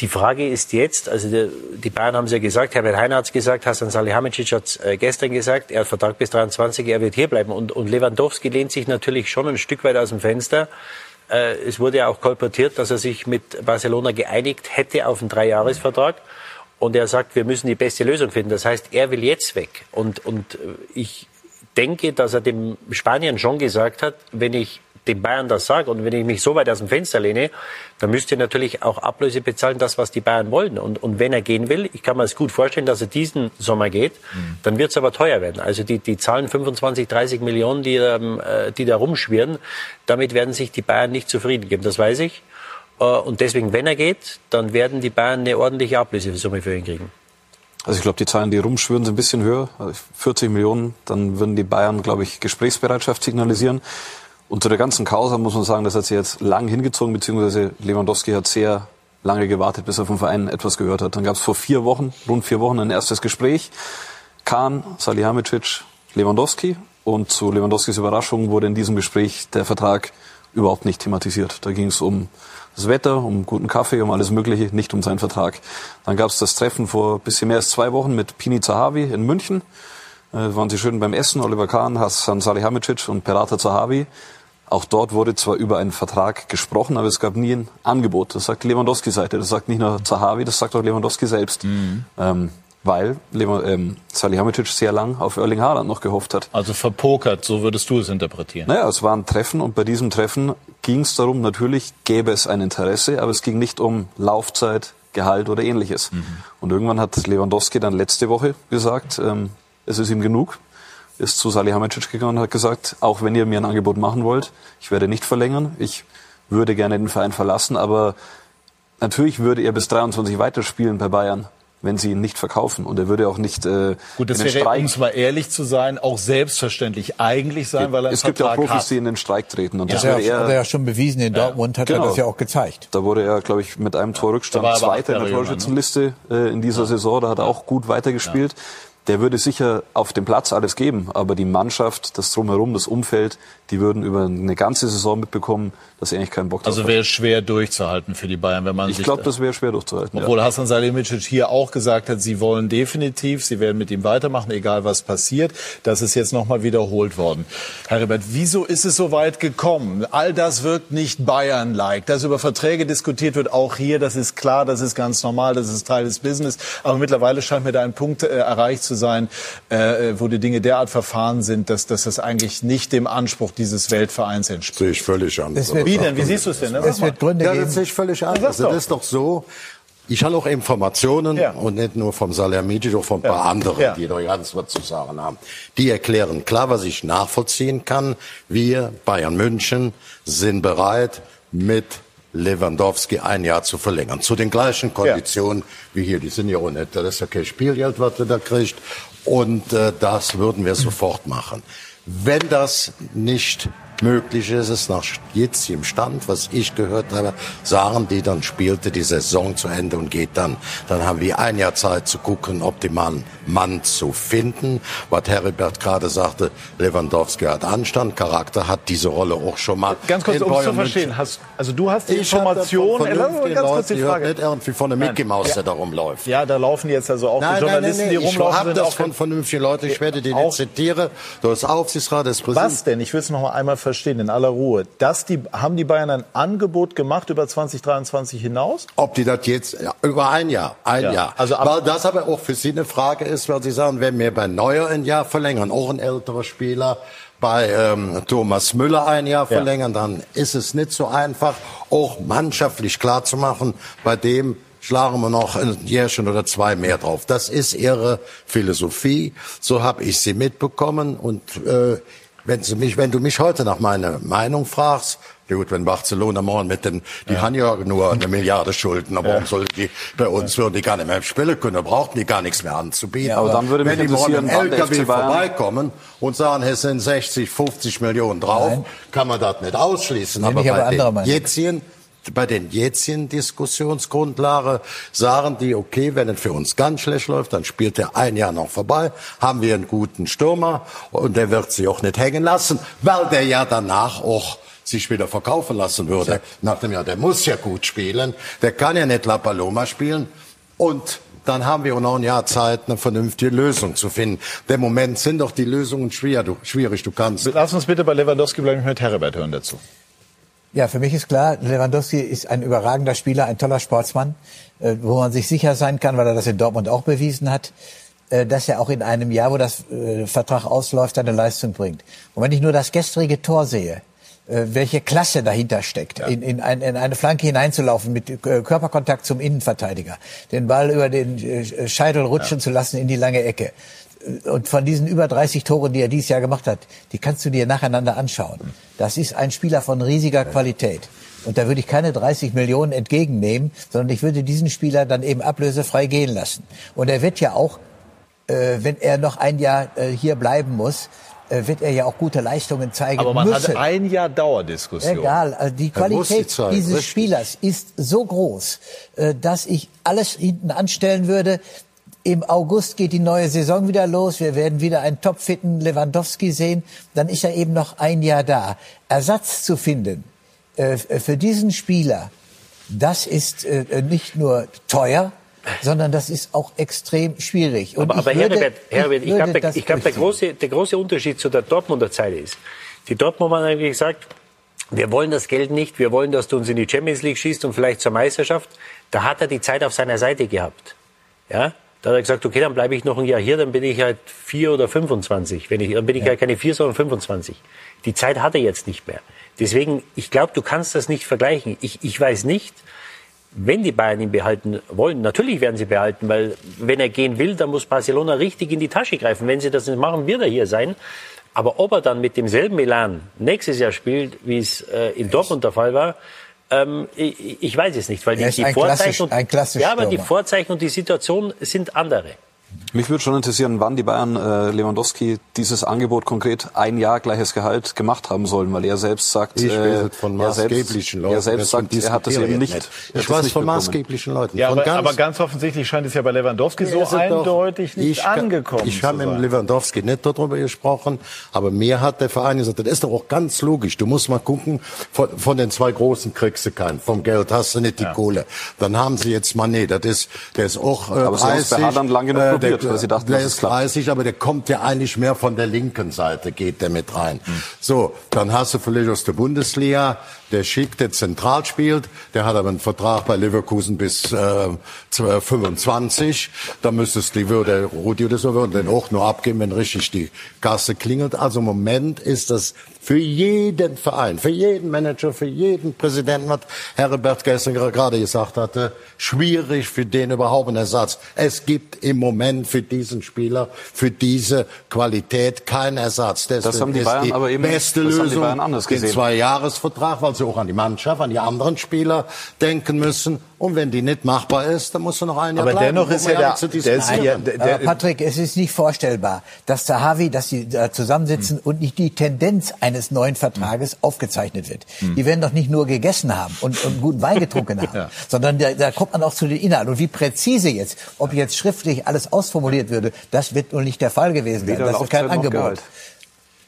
Speaker 6: die Frage ist jetzt, also die, die Bayern haben es ja gesagt, Herbert Heiner hat es gesagt, Hasan Salihamidzic hat es äh, gestern gesagt, er hat Vertrag bis 23, er wird hierbleiben. Und, und Lewandowski lehnt sich natürlich schon ein Stück weit aus dem Fenster. Äh, es wurde ja auch kolportiert, dass er sich mit Barcelona geeinigt hätte auf einen Dreijahresvertrag. Und er sagt, wir müssen die beste Lösung finden. Das heißt, er will jetzt weg. Und, und ich denke, dass er dem Spanien schon gesagt hat, wenn ich den Bayern das sage und wenn ich mich so weit aus dem Fenster lehne, dann müsst ihr natürlich auch Ablöse bezahlen, das, was die Bayern wollen. Und, und wenn er gehen will, ich kann mir es gut vorstellen, dass er diesen Sommer geht, mhm. dann wird es aber teuer werden. Also die, die Zahlen 25, 30 Millionen, die, ähm, äh, die da rumschwirren, damit werden sich die Bayern nicht zufrieden geben. Das weiß ich. Äh, und deswegen, wenn er geht, dann werden die Bayern eine ordentliche Ablösesumme für ihn kriegen.
Speaker 5: Also ich glaube, die Zahlen, die rumschwirren, sind ein bisschen höher. 40 also Millionen, dann würden die Bayern, glaube ich, Gesprächsbereitschaft signalisieren. Und zu der ganzen Causa muss man sagen, das hat sich jetzt lang hingezogen, beziehungsweise Lewandowski hat sehr lange gewartet, bis er vom Verein etwas gehört hat. Dann gab es vor vier Wochen, rund vier Wochen, ein erstes Gespräch. Kahn, Salihamidzic, Lewandowski. Und zu Lewandowskis Überraschung wurde in diesem Gespräch der Vertrag überhaupt nicht thematisiert. Da ging es um das Wetter, um guten Kaffee, um alles Mögliche, nicht um seinen Vertrag. Dann gab es das Treffen vor bisschen mehr als zwei Wochen mit Pini Zahavi in München. Äh, waren sie schön beim Essen, Oliver Kahn, Hassan Salihamidzic und Perata Zahavi. Auch dort wurde zwar über einen Vertrag gesprochen, aber es gab nie ein Angebot. Das sagt Lewandowski-Seite. Das sagt nicht nur Zahavi, das sagt auch Lewandowski selbst. Mhm. Ähm, weil ähm, Salihamidzic sehr lang auf Erling Haaland noch gehofft hat.
Speaker 1: Also verpokert, so würdest du es interpretieren.
Speaker 5: Naja, es war ein Treffen und bei diesem Treffen ging es darum, natürlich gäbe es ein Interesse, aber es ging nicht um Laufzeit, Gehalt oder ähnliches. Mhm. Und irgendwann hat Lewandowski dann letzte Woche gesagt, ähm, es ist ihm genug, ist zu Salihamidzic gegangen und hat gesagt, auch wenn ihr mir ein Angebot machen wollt, ich werde nicht verlängern, ich würde gerne den Verein verlassen, aber natürlich würde er bis 23 weiterspielen bei Bayern wenn sie ihn nicht verkaufen. Und er würde auch nicht äh,
Speaker 1: Gut, das wäre, Streik, um es mal ehrlich zu sein, auch selbstverständlich eigentlich sein, weil er
Speaker 5: Es gibt ja auch Profis, hat. die in den Streik treten.
Speaker 2: Und ja. das ja, er, hat er ja schon bewiesen. In Dortmund hat genau. er das ja auch gezeigt.
Speaker 5: Da wurde er, glaube ich, mit einem Torrückstand Zweiter in der Torschützenliste äh, in dieser Saison. Da hat er auch gut weitergespielt der würde sicher auf dem Platz alles geben, aber die Mannschaft, das Drumherum, das Umfeld, die würden über eine ganze Saison mitbekommen, dass sie eigentlich keinen Bock
Speaker 1: drauf Also wäre schwer durchzuhalten für die Bayern, wenn man
Speaker 5: Ich glaube, das wäre schwer durchzuhalten.
Speaker 1: Obwohl ja. Hassan Salihamidzic hier auch gesagt hat, sie wollen definitiv, sie werden mit ihm weitermachen, egal was passiert. Das ist jetzt nochmal wiederholt worden. Herr Rebert, wieso ist es so weit gekommen? All das wirkt nicht Bayern-like. Dass über Verträge diskutiert wird, auch hier, das ist klar, das ist ganz normal, das ist Teil des Business. Aber mittlerweile scheint mir da ein Punkt äh, erreicht zu sein, äh, wo die Dinge derart verfahren sind, dass, dass das eigentlich nicht dem Anspruch dieses Weltvereins entspricht.
Speaker 3: Sehe ich völlig anders.
Speaker 1: Wie denn? Wie siehst du es denn? Ne?
Speaker 2: Es wird Gründe
Speaker 3: ja,
Speaker 2: geben.
Speaker 3: das sehe ich völlig anders. Das ist doch so. Ich habe auch Informationen ja. und nicht nur vom Salihamidzic, auch von ein paar ja. anderen, ja. die da ganz was zu sagen haben. Die erklären klar, was ich nachvollziehen kann. Wir, Bayern München, sind bereit, mit Lewandowski ein Jahr zu verlängern. Zu den gleichen Konditionen ja. wie hier. Die sind ja auch nicht, das ist ja kein Spielgeld, was er da kriegt. Und äh, das würden wir sofort machen. Wenn das nicht möglich ist es nach jetzigem Stand, was ich gehört habe, sagen die, dann spielte die Saison zu Ende und geht dann. Dann haben wir ein Jahr Zeit zu gucken, optimalen Mann zu finden. Was Heribert gerade sagte, Lewandowski hat Anstand, Charakter, hat diese Rolle auch schon mal.
Speaker 1: Ganz kurz, um es zu verstehen. Hast, also du hast die Information,
Speaker 3: ganz kurz die Frage. nicht irgendwie von der Mickey Maus, der da rumläuft.
Speaker 1: Ja, da laufen jetzt also auch nein, die Journalisten, nein, nein, die rumlaufen.
Speaker 3: Ich habe das von vernünftigen Leuten, ich werde die nicht zitieren. Du hast Aufsichtsrat, das
Speaker 1: Präsident. Was denn? Ich will es noch mal einmal verstehen, in aller Ruhe. Dass die, haben die Bayern ein Angebot gemacht über 2023 hinaus?
Speaker 3: Ob die das jetzt, ja, über ein Jahr, ein ja. Jahr. Also weil das aber auch für Sie eine Frage ist, weil Sie sagen, wenn wir bei Neuer ein Jahr verlängern, auch ein älterer Spieler, bei ähm, Thomas Müller ein Jahr verlängern, ja. dann ist es nicht so einfach, auch mannschaftlich klar zu machen, bei dem schlagen wir noch ein Jährchen oder zwei mehr drauf. Das ist ihre Philosophie. So habe ich sie mitbekommen. Und äh, wenn, sie mich, wenn du mich heute nach meiner Meinung fragst, ja gut, wenn Barcelona morgen mit den, die ja. haben ja nur eine Milliarde Schulden, aber ja. warum soll die, bei uns würden die gar nicht mehr spielen können, brauchten die gar nichts mehr anzubieten. Ja,
Speaker 5: aber dann würde
Speaker 3: wenn die morgen LKW vorbeikommen und sagen, es sind 60, 50 Millionen drauf, Nein. kann man das nicht ausschließen.
Speaker 2: aber bei
Speaker 3: den jetzigen bei den jetzigen Diskussionsgrundlage sagen die, okay, wenn es für uns ganz schlecht läuft, dann spielt er ein Jahr noch vorbei, haben wir einen guten Stürmer und der wird sich auch nicht hängen lassen, weil der ja danach auch sich wieder verkaufen lassen würde. Ja. Nach dem Jahr, der muss ja gut spielen, der kann ja nicht La Paloma spielen und dann haben wir auch noch ein Jahr Zeit, eine vernünftige Lösung zu finden. Im Moment sind doch die Lösungen schwer, du, schwierig. Du kannst.
Speaker 1: Lass uns bitte bei Lewandowski bleiben, ich mit Herbert hören dazu.
Speaker 2: Ja, für mich ist klar, Lewandowski ist ein überragender Spieler, ein toller Sportsmann, äh, wo man sich sicher sein kann, weil er das in Dortmund auch bewiesen hat, äh, dass er auch in einem Jahr, wo das äh, Vertrag ausläuft, eine Leistung bringt. Und wenn ich nur das gestrige Tor sehe, welche Klasse dahinter steckt, ja. in, in, ein, in, eine Flanke hineinzulaufen mit Körperkontakt zum Innenverteidiger, den Ball über den Scheitel rutschen ja. zu lassen in die lange Ecke und von diesen über 30 Toren, die er dieses Jahr gemacht hat, die kannst du dir nacheinander anschauen. Das ist ein Spieler von riesiger Qualität. Und da würde ich keine 30 Millionen entgegennehmen, sondern ich würde diesen Spieler dann eben ablösefrei gehen lassen. Und er wird ja auch, äh, wenn er noch ein Jahr äh, hier bleiben muss, äh, wird er ja auch gute Leistungen zeigen
Speaker 1: Aber man
Speaker 2: müssen.
Speaker 1: hat ein Jahr Dauerdiskussion.
Speaker 2: Egal, also die Qualität die dieses. Spielers ist so groß, äh, dass ich alles hinten anstellen würde, im August geht die neue Saison wieder los. Wir werden wieder einen topfitten Lewandowski sehen. Dann ist er eben noch ein Jahr da. Ersatz zu finden äh, für diesen Spieler, das ist äh, nicht nur teuer, sondern das ist auch extrem schwierig.
Speaker 6: Und aber, aber würde, Herbert, Herbert, ich, ich glaube, der, glaub, der, große, der große Unterschied zu der Dortmunder Zeit ist, die Dortmunder haben eigentlich gesagt, wir wollen das Geld nicht, wir wollen, dass du uns in die Champions League schießt und vielleicht zur Meisterschaft. Da hat er die Zeit auf seiner Seite gehabt. Ja? Da hat er gesagt, okay, dann bleibe ich noch ein Jahr hier, dann bin ich halt vier oder 25. Wenn ich, dann bin ich ja. halt keine vier, sondern 25. Die Zeit hat er jetzt nicht mehr. Deswegen, ich glaube, du kannst das nicht vergleichen. Ich, ich weiß nicht, wenn die Bayern ihn behalten wollen, natürlich werden sie behalten, weil wenn er gehen will, dann muss Barcelona richtig in die Tasche greifen. Wenn sie das nicht machen, wird er hier sein. Aber ob er dann mit demselben Elan nächstes Jahr spielt, wie es äh, in Dortmund der Fall war, ähm, ich, ich, weiß es nicht, weil die, die Vorzeichen und, ja, aber die Vorzeichen und die Situation sind andere.
Speaker 5: Mich würde schon interessieren, wann die Bayern äh, Lewandowski dieses Angebot konkret ein Jahr gleiches Gehalt gemacht haben sollen, weil er selbst sagt,
Speaker 3: ich äh, von maßgeblichen Leuten,
Speaker 5: er selbst sagt, er hat das eben nicht. nicht.
Speaker 3: Ich weiß von maßgeblichen Leuten.
Speaker 1: Ja, aber ganz, aber, ganz, offensichtlich scheint es ja bei Lewandowski so eindeutig doch, nicht ich angekommen
Speaker 3: Ich habe mit Lewandowski nicht darüber gesprochen, aber mir hat der Verein gesagt, das ist doch auch ganz logisch. Du musst mal gucken, von, von den zwei großen kriegst du keinen. Vom Geld hast du nicht die ja. Kohle. Dann haben sie jetzt mal, nee, das ist, der ist auch äh,
Speaker 5: aber 30. Aber sie lange genug äh, probiert,
Speaker 3: weil sie dachten, der ist 30, aber der kommt ja eigentlich mehr von der linken Seite, geht der mit rein. Mhm. So, dann hast du vielleicht aus der Bundesliga, der Schick, der zentral spielt, der hat aber einen Vertrag bei Leverkusen bis äh, 25. Da müsstest du, würde Rudi oder so, würde den auch nur abgeben, wenn richtig die Kasse klingelt. Also im Moment ist das für jeden Verein, für jeden Manager, für jeden Präsidenten, was Herbert gestern gerade gesagt hatte, schwierig für den überhaupt einen Ersatz. Es gibt im Moment Für diesen Spieler, für diese Qualität kein Ersatz.
Speaker 5: Deswegen das haben die Bayern
Speaker 3: die
Speaker 5: aber eben
Speaker 3: beste
Speaker 5: das
Speaker 3: Lösung,
Speaker 5: haben die Bayern anders gesehen.
Speaker 3: den Zwei-Jahres-Vertrag, weil sie auch an die Mannschaft, an die anderen Spieler denken müssen. Und wenn die nicht machbar ist, dann musst du noch ein Jahr
Speaker 1: Aber
Speaker 3: bleiben.
Speaker 1: dennoch ist ja der, der, ist ja, der,
Speaker 2: Aber Patrick, es ist nicht vorstellbar, dass Zahavi, dass sie da zusammensitzen und nicht die Tendenz eines neuen Vertrages aufgezeichnet wird. Die werden doch nicht nur gegessen haben und, und guten Wein getrunken haben,
Speaker 1: Ja.
Speaker 2: sondern da, da kommt man auch zu den Inhalten. Und wie präzise jetzt, ob jetzt schriftlich alles ausformuliert würde, das wird wohl nicht der Fall gewesen sein.
Speaker 5: Weder
Speaker 2: Das ist kein Angebot.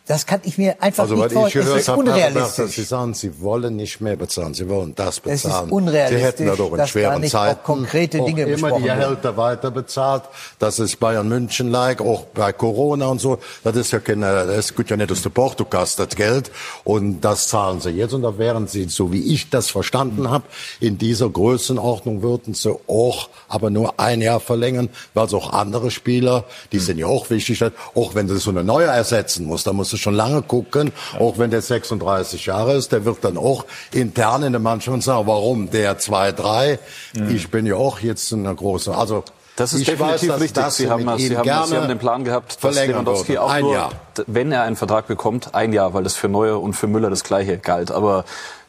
Speaker 2: Das kann ich mir einfach
Speaker 3: Also,
Speaker 2: nicht
Speaker 3: ich
Speaker 2: vorstellen. Es
Speaker 3: gehört
Speaker 2: ist
Speaker 3: habe,
Speaker 2: unrealistisch.
Speaker 3: Sie sagen, Sie wollen nicht mehr bezahlen, Sie wollen das
Speaker 2: Es ist
Speaker 3: bezahlen.
Speaker 2: unrealistisch,
Speaker 3: Sie hätten da doch in schweren
Speaker 2: nicht auch
Speaker 3: Zeiten
Speaker 2: konkrete Dinge
Speaker 3: auch immer die. Gehälter weiter bezahlt. Das ist Bayern München like, auch bei Corona und so. Das ist ja keine, das geht ja nicht aus der Portokasse, das Geld. Und das zahlen Sie jetzt. Und da wären Sie, so wie ich das verstanden habe, in dieser Größenordnung würden Sie auch, aber nur ein Jahr verlängern, weil es auch andere Spieler, die sind ja auch wichtig, auch wenn du so eine neue ersetzen musst, da musst du schon lange gucken, auch wenn der 36 Jahre ist, der wird dann auch intern in der Mannschaft sagen, warum der 2, 3, ich bin ja auch jetzt in einer großen, also
Speaker 5: Das ist
Speaker 3: ich
Speaker 5: definitiv
Speaker 3: weiß,
Speaker 5: richtig. Sie haben, Sie, haben, Sie haben den Plan gehabt, dass Lewandowski
Speaker 3: würde.
Speaker 5: auch
Speaker 3: ein
Speaker 5: nur,
Speaker 3: Jahr.
Speaker 5: wenn er einen Vertrag bekommt, ein Jahr, weil das für Neuer und für Müller das Gleiche galt. Aber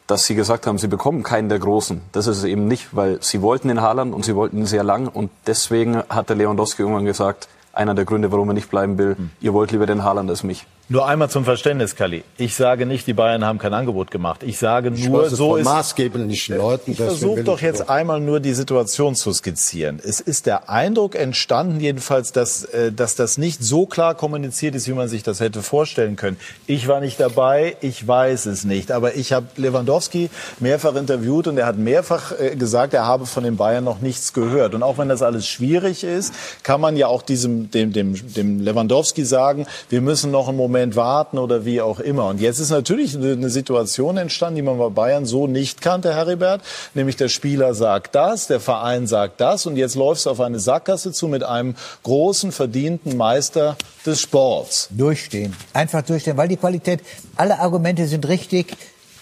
Speaker 5: dass Sie gesagt haben, Sie bekommen keinen der Großen, das ist es eben nicht, weil Sie wollten den Haaland und Sie wollten ihn sehr lang und deswegen hat der Lewandowski irgendwann gesagt, einer der Gründe, warum er nicht bleiben will, ihr wollt lieber den Haaland als mich.
Speaker 1: Nur einmal zum Verständnis, Kalli. Ich sage nicht, die Bayern haben kein Angebot gemacht. Ich sage
Speaker 3: Ich
Speaker 1: nur, so ist
Speaker 3: maßgeblichen Leuten.
Speaker 1: Ich versuche doch jetzt
Speaker 3: so.
Speaker 1: einmal nur die Situation zu skizzieren. Es ist der Eindruck entstanden, jedenfalls, dass, äh, dass das nicht so klar kommuniziert ist, wie man sich das hätte vorstellen können. Ich war nicht dabei, ich weiß es nicht. Aber ich habe Lewandowski mehrfach interviewt und er hat mehrfach äh, gesagt, er habe von den Bayern noch nichts gehört. Und auch wenn das alles schwierig ist, kann man ja auch diesem, dem, dem, dem Lewandowski sagen, wir müssen noch einen Moment warten oder wie auch immer. Und jetzt ist natürlich eine eine Situation entstanden, die man bei Bayern so nicht kannte, Heribert. Nämlich der Spieler sagt das, der Verein sagt das und jetzt läuft es auf eine Sackgasse zu mit einem großen, verdienten Meister des Sports.
Speaker 2: Durchstehen. Einfach durchstehen, weil die Qualität, alle Argumente sind richtig.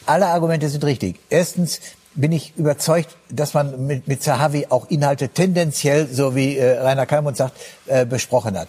Speaker 2: Alle Argumente sind richtig. Erstens bin ich überzeugt, dass man mit, mit Zahavi auch Inhalte tendenziell, so wie äh, Rainer Kalmund sagt, äh, besprochen hat.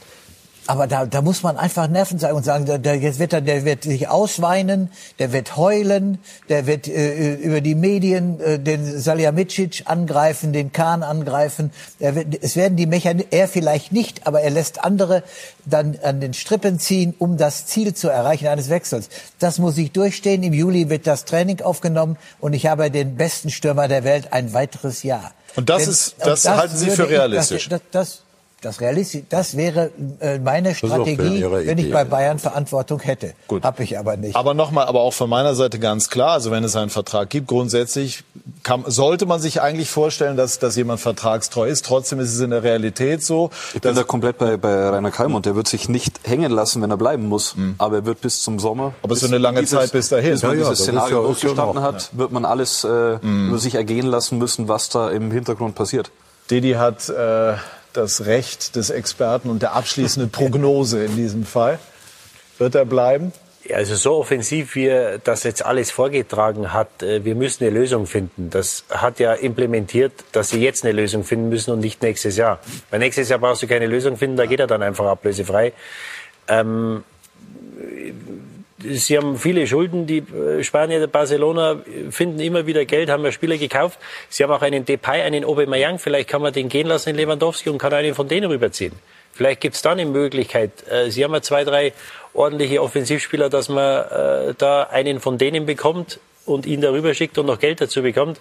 Speaker 2: Aber da, da muss man einfach Nerven zeigen und sagen, der, der, jetzt wird er, der wird sich ausweinen, der wird heulen, der wird äh, über die Medien äh, den Salihamidzic angreifen, den Kahn angreifen. Er wird, es werden die Mechanismen, er vielleicht nicht, aber er lässt andere dann an den Strippen ziehen, um das Ziel zu erreichen eines Wechsels. Das muss ich durchstehen. Im Juli wird das Training aufgenommen und ich habe den besten Stürmer der Welt ein weiteres Jahr.
Speaker 1: Und das
Speaker 2: Denn-
Speaker 1: ist- das
Speaker 2: und
Speaker 1: halten Sie für
Speaker 2: würde ich-
Speaker 1: realistisch?
Speaker 2: Das, das, das, realistisch, das wäre äh, meine Strategie, wenn ich bei
Speaker 1: ja.
Speaker 2: Bayern Verantwortung hätte.
Speaker 1: Gut.
Speaker 2: Hab ich aber nicht.
Speaker 1: Aber nochmal, aber auch von meiner Seite ganz klar, also wenn es einen Vertrag gibt, grundsätzlich kann, sollte man sich eigentlich vorstellen, dass, dass jemand vertragstreu ist. Trotzdem ist es in der Realität so.
Speaker 5: Ich bin da komplett bei, bei Rainer Kalmund. Der wird sich nicht hängen lassen, wenn er bleiben muss. Aber er wird bis zum Sommer.
Speaker 1: Aber es ist eine lange
Speaker 5: dieses-
Speaker 1: Zeit bis dahin.
Speaker 5: Bis man
Speaker 1: Ja, ja,
Speaker 5: dieses
Speaker 1: das ist
Speaker 5: Szenario
Speaker 1: ja- ist ja
Speaker 5: hat, wird man alles äh, über sich ergehen lassen müssen, was da im Hintergrund passiert.
Speaker 1: Didi hat äh, das Recht des Experten und der abschließenden Prognose in diesem Fall. Wird er bleiben?
Speaker 6: Also so offensiv, wie er das jetzt alles vorgetragen hat, äh, wir müssen eine Lösung finden. Das hat ja implementiert, dass sie jetzt eine Lösung finden müssen und nicht nächstes Jahr. Weil nächstes Jahr brauchst du keine Lösung finden, da geht er dann einfach ablösefrei. Ähm, Sie haben viele Schulden. Die äh, Spanier, Barcelona finden immer wieder Geld, haben ja Spieler gekauft. Sie haben auch einen Depay, einen Aubameyang. Vielleicht kann man den gehen lassen in Lewandowski und kann einen von denen rüberziehen. Vielleicht gibt es dann eine Möglichkeit. Äh, Sie haben ja zwei, drei ordentliche Offensivspieler, dass man äh, da einen von denen bekommt und ihn darüber schickt und noch Geld dazu bekommt.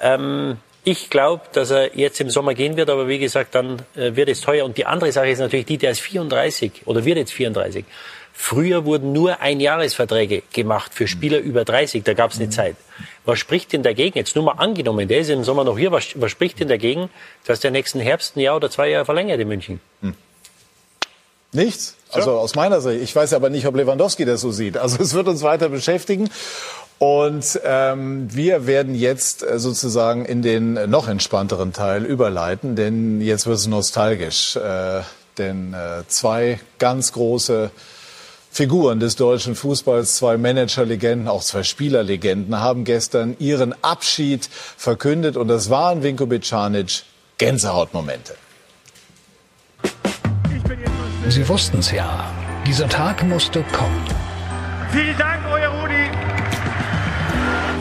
Speaker 6: Ähm, ich glaube, dass er jetzt im Sommer gehen wird, aber wie gesagt, dann äh, wird es teuer. Und die andere Sache ist natürlich die, der ist 34 oder wird jetzt 34. Früher wurden nur Einjahresverträge gemacht für Spieler über 30, da gab es eine Zeit. Was spricht denn dagegen? Jetzt nur mal angenommen, der ist im Sommer noch hier, was, was spricht denn dagegen, dass der nächsten Herbst ein Jahr oder zwei Jahre verlängert in München?
Speaker 1: Nichts. Also aus meiner Sicht. Ich weiß aber nicht, ob Lewandowski das so sieht. Also es wird uns weiter beschäftigen. Und ähm, wir werden jetzt äh, sozusagen in den noch entspannteren Teil überleiten, denn jetzt wird es nostalgisch. Äh, denn äh, zwei ganz große Figuren des deutschen Fußballs, zwei Managerlegenden, auch zwei Spielerlegenden, haben gestern ihren Abschied verkündet. Und das waren Vinko Bicanic Gänsehautmomente.
Speaker 15: Sie wussten's ja. Dieser Tag musste kommen.
Speaker 16: Vielen Dank, euer Rudi.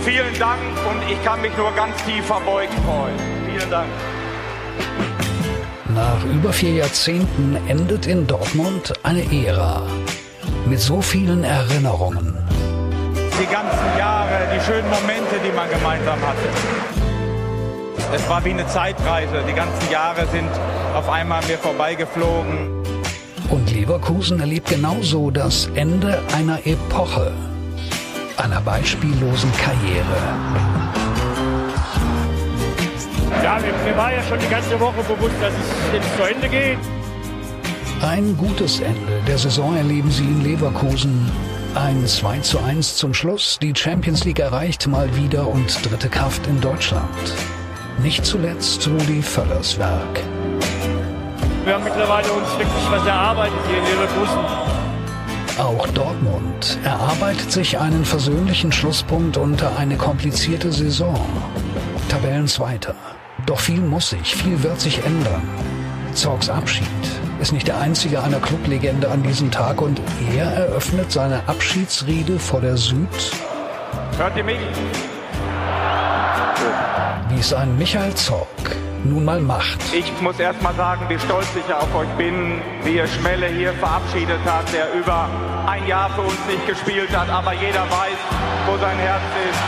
Speaker 16: Vielen Dank und ich kann mich nur ganz tief verbeugt freuen. Vielen Dank.
Speaker 15: Nach über vier Jahrzehnten endet in Dortmund eine Ära mit so vielen Erinnerungen.
Speaker 16: Die ganzen Jahre, die schönen Momente, die man gemeinsam hatte. Es war wie eine Zeitreise. Die ganzen Jahre sind auf einmal mir vorbeigeflogen.
Speaker 15: Und Leverkusen erlebt genauso das Ende einer Epoche, einer beispiellosen Karriere.
Speaker 17: Ja, mir, mir war ja schon die ganze Woche bewusst, dass es jetzt zu Ende geht.
Speaker 15: Ein gutes Ende der Saison erleben sie in Leverkusen. Ein 2 zu 1 zum Schluss. Die Champions League erreicht mal wieder und dritte Kraft in Deutschland. Nicht zuletzt Rudi Völlers Werk.
Speaker 17: Wir haben mittlerweile uns wirklich was erarbeitet hier in Leverkusen.
Speaker 15: Auch Dortmund erarbeitet sich einen versöhnlichen Schlusspunkt unter eine komplizierte Saison. Tabellenzweiter. Doch viel muss sich, viel wird sich ändern. Zorgs Abschied ist nicht der einzige einer Clublegende an diesem Tag und er eröffnet seine Abschiedsrede vor der Süd.
Speaker 16: Hört ihr mich?
Speaker 15: Wie es ein Michael Zorg nun mal macht.
Speaker 16: Ich muss erst mal sagen, wie stolz ich auf euch bin, wie ihr Schmelle hier verabschiedet hat, der über ein Jahr für uns nicht gespielt hat, aber jeder weiß, wo sein Herz ist.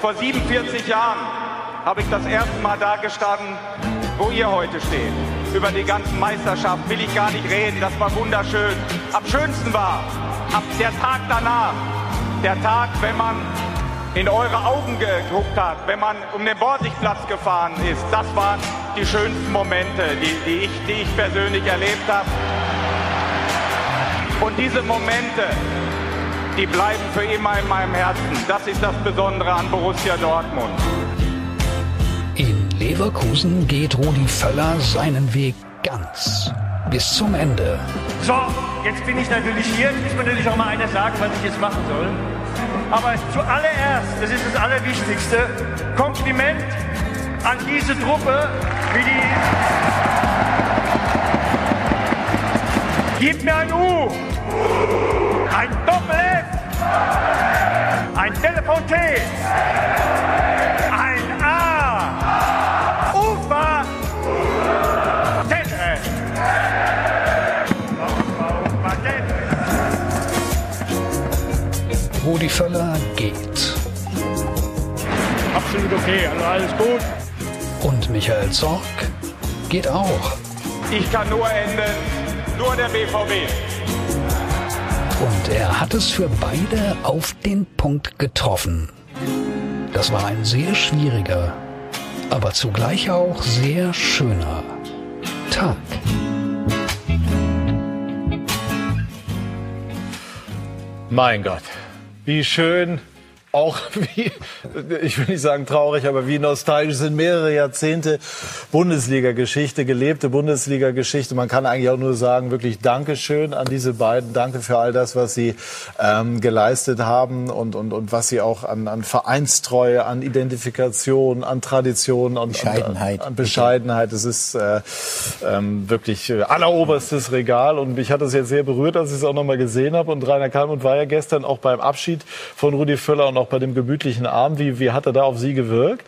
Speaker 16: Vor 47 Jahren habe ich das erste Mal da gestanden, wo ihr heute steht. Über die ganzen Meisterschaften will ich gar nicht reden, das war wunderschön. Am schönsten war ab der Tag danach, der Tag, wenn man in eure Augen geguckt hat, wenn man um den Borsigplatz gefahren ist. Das waren die schönsten Momente, die, die, ich, die ich persönlich erlebt habe. Und diese Momente, die bleiben für immer in meinem Herzen. Das ist das Besondere an Borussia Dortmund.
Speaker 15: Leverkusen geht Rudi Völler seinen Weg ganz bis zum Ende.
Speaker 17: So, jetzt bin ich natürlich hier. Jetzt muss mir natürlich auch mal einer sagen, was ich jetzt machen soll. Aber zuallererst, das ist das Allerwichtigste, Kompliment an diese Truppe, wie die. Gib mir ein U, ein Doppel-F, ein Telefon
Speaker 15: Rudi Völler geht.
Speaker 17: Absolut okay, also alles gut.
Speaker 15: Und Michael Zorg geht auch.
Speaker 16: Ich kann nur enden, nur der BVB.
Speaker 15: Und er hat es für beide auf den Punkt getroffen. Das war ein sehr schwieriger, aber zugleich auch sehr schöner Tag.
Speaker 1: Mein Gott, wie schön, auch wie, ich will nicht sagen traurig, aber wie nostalgisch sind mehrere Jahrzehnte Bundesliga-Geschichte, gelebte Bundesliga-Geschichte. Man kann eigentlich auch nur sagen, wirklich Dankeschön an diese beiden. Danke für all das, was sie ähm, geleistet haben und, und, und was sie auch an, an Vereinstreue, an Identifikation, an Tradition und
Speaker 2: Bescheidenheit.
Speaker 1: An, an Bescheidenheit. Es ist äh, ähm, wirklich äh, alleroberstes Regal und mich hat es jetzt sehr berührt, als ich es auch nochmal gesehen habe. Und Rainer Kalmund war ja gestern auch beim Abschied von Rudi Völler und auch bei dem gemütlichen Abend. Wie, wie hat er da auf Sie gewirkt?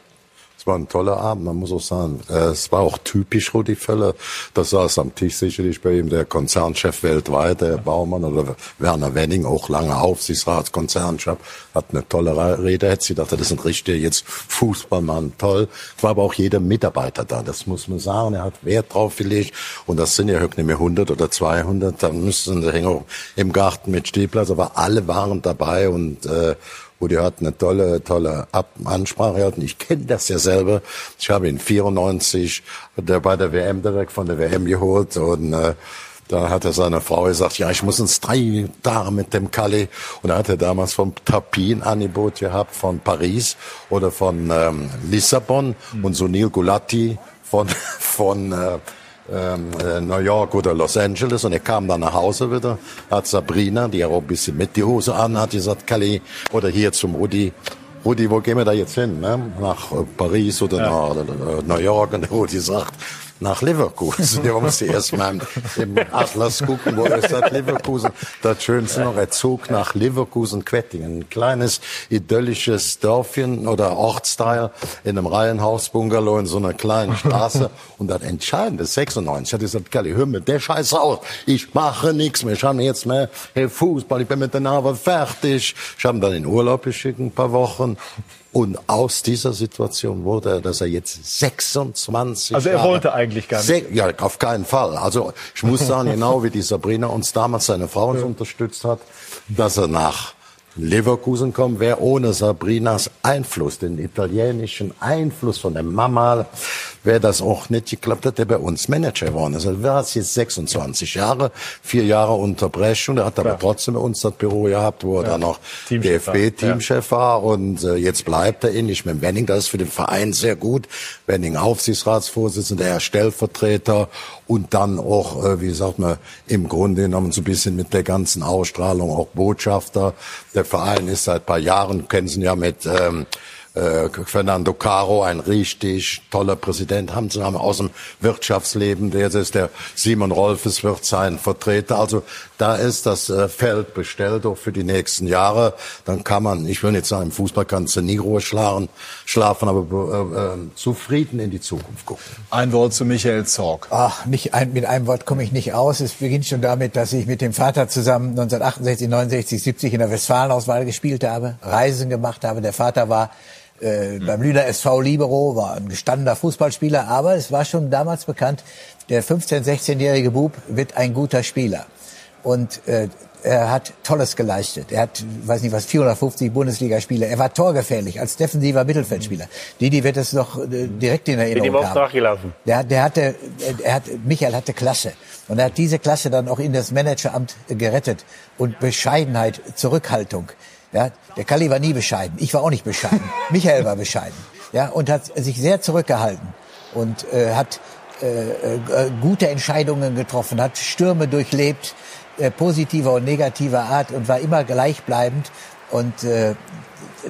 Speaker 3: Es war ein toller Abend, man muss auch sagen. Äh, Es war auch typisch Rudi Völler. Das saß am Tisch sicherlich bei ihm der Konzernchef weltweit, der Baumann oder Werner Wenning, auch lange Aufsichtsratskonzernchef, hat eine tolle Rede. Hätte sie gedacht, das ist ein richtiger jetzt Fußballmann, toll. Es war aber auch jeder Mitarbeiter da, das muss man sagen. Er hat Wert drauf gelegt. Und das sind ja nicht mehr 100 oder 200, dann müssen sie hängen auch im Garten mit Stehplatz. Aber alle waren dabei und äh, Rudi hat eine tolle, tolle Ab Ansprache gehalten. Ich kenne das ja selber. Ich habe ihn 94 der bei der WM direkt von der WM geholt und äh, da hat er seiner Frau gesagt, ja, ich muss ins drei Tage mit dem Calais. Und da hat er damals vom Tapie ein Angebot gehabt von Paris oder von ähm, Lissabon und Sunil Gulati von, von äh, ähm, äh, New York oder Los Angeles und er kam dann nach Hause wieder, hat Sabrina, die auch ein bisschen mit die Hose an, hat gesagt, Calais oder hier zum Rudi. Rudi, wo gehen wir da jetzt hin? Ne? Nach äh, Paris oder nach äh, New York? Und der Rudi sagt, nach Leverkusen. Der musste erst mal im Atlas gucken, wo ist das Leverkusen. Das Schönste noch, er zog nach Leverkusen-Quettingen. Ein kleines, idyllisches Dörfchen oder Ortsteil in einem Reihenhaus-Bungalow in so einer kleinen Straße. Und das Entscheidende, 96, hat gesagt, Kelly, hör mir der Scheiß aus. Ich mache nichts mehr. Ich habe jetzt mehr hey, Fußball. Ich bin mit der Narbe fertig. Ich habe dann in Urlaub geschickt, ein paar Wochen. Und aus dieser Situation wurde er, dass er jetzt 26
Speaker 1: Also er
Speaker 3: Jahre,
Speaker 1: wollte eigentlich gar nicht.
Speaker 3: Ja, auf keinen Fall. Also ich muss sagen, genau wie die Sabrina uns damals seine Frau uns unterstützt hat, dass er nach Leverkusen kommen wäre, ohne Sabrinas Einfluss, den italienischen Einfluss von der Mama, wäre das auch nicht geklappt, hätte er bei uns Manager geworden. Also er war jetzt 26 Jahre, vier Jahre Unterbrechung, er hat aber trotzdem bei uns das Büro gehabt, wo er
Speaker 1: Ja.
Speaker 3: dann noch DFB-Teamchef war und äh, jetzt bleibt er ähnlich mit Wenning. Das ist für den Verein sehr gut. Wenning Aufsichtsratsvorsitzender, er Stellvertreter und dann auch, äh, wie sagt man, im Grunde genommen so ein bisschen mit der ganzen Ausstrahlung auch Botschafter. Der Verein ist seit paar Jahren, kennen Sie ihn ja mit ähm, äh, Fernando Caro, ein richtig toller Präsident, haben haben aus dem Wirtschaftsleben, der ist der Simon Rolfes wird sein Vertreter. Also da ist das äh, Feld bestellt auch für die nächsten Jahre. Dann kann man, ich will nicht sagen, im Fußball kannst du nie Ruhe schlafen, schlafen aber äh, äh, zufrieden in die Zukunft gucken.
Speaker 1: Ein Wort zu Michael Zorg.
Speaker 2: Ach, nicht ein, mit einem Wort komme ich nicht aus. Es beginnt schon damit, dass ich mit dem Vater zusammen 1968, 69, 70 in der Westfalenauswahl gespielt habe, Reisen gemacht habe. Der Vater war äh, beim Lüder SV Libero, war ein gestandener Fußballspieler, aber es war schon damals bekannt, der 15-, 16-jährige Bub wird ein guter Spieler. Und äh, er hat Tolles geleistet. Er hat, weiß nicht was, 450 Bundesligaspiele. Er war torgefährlich als defensiver Mittelfeldspieler. Didi wird es noch äh, direkt in
Speaker 6: Bin
Speaker 2: Erinnerung
Speaker 6: ihm auch
Speaker 2: haben.
Speaker 6: nachgelaufen.
Speaker 2: Der, der hatte, er hat, Michael hatte Klasse. Und er hat diese Klasse dann auch in das Manageramt gerettet. Und Bescheidenheit, Zurückhaltung. Ja, der Kalli war nie bescheiden. Ich war auch nicht bescheiden. Michael war bescheiden. Ja, und hat sich sehr zurückgehalten. Und äh, hat äh, äh, gute Entscheidungen getroffen, hat Stürme durchlebt, äh, positiver und negativer Art und war immer gleichbleibend. Und äh,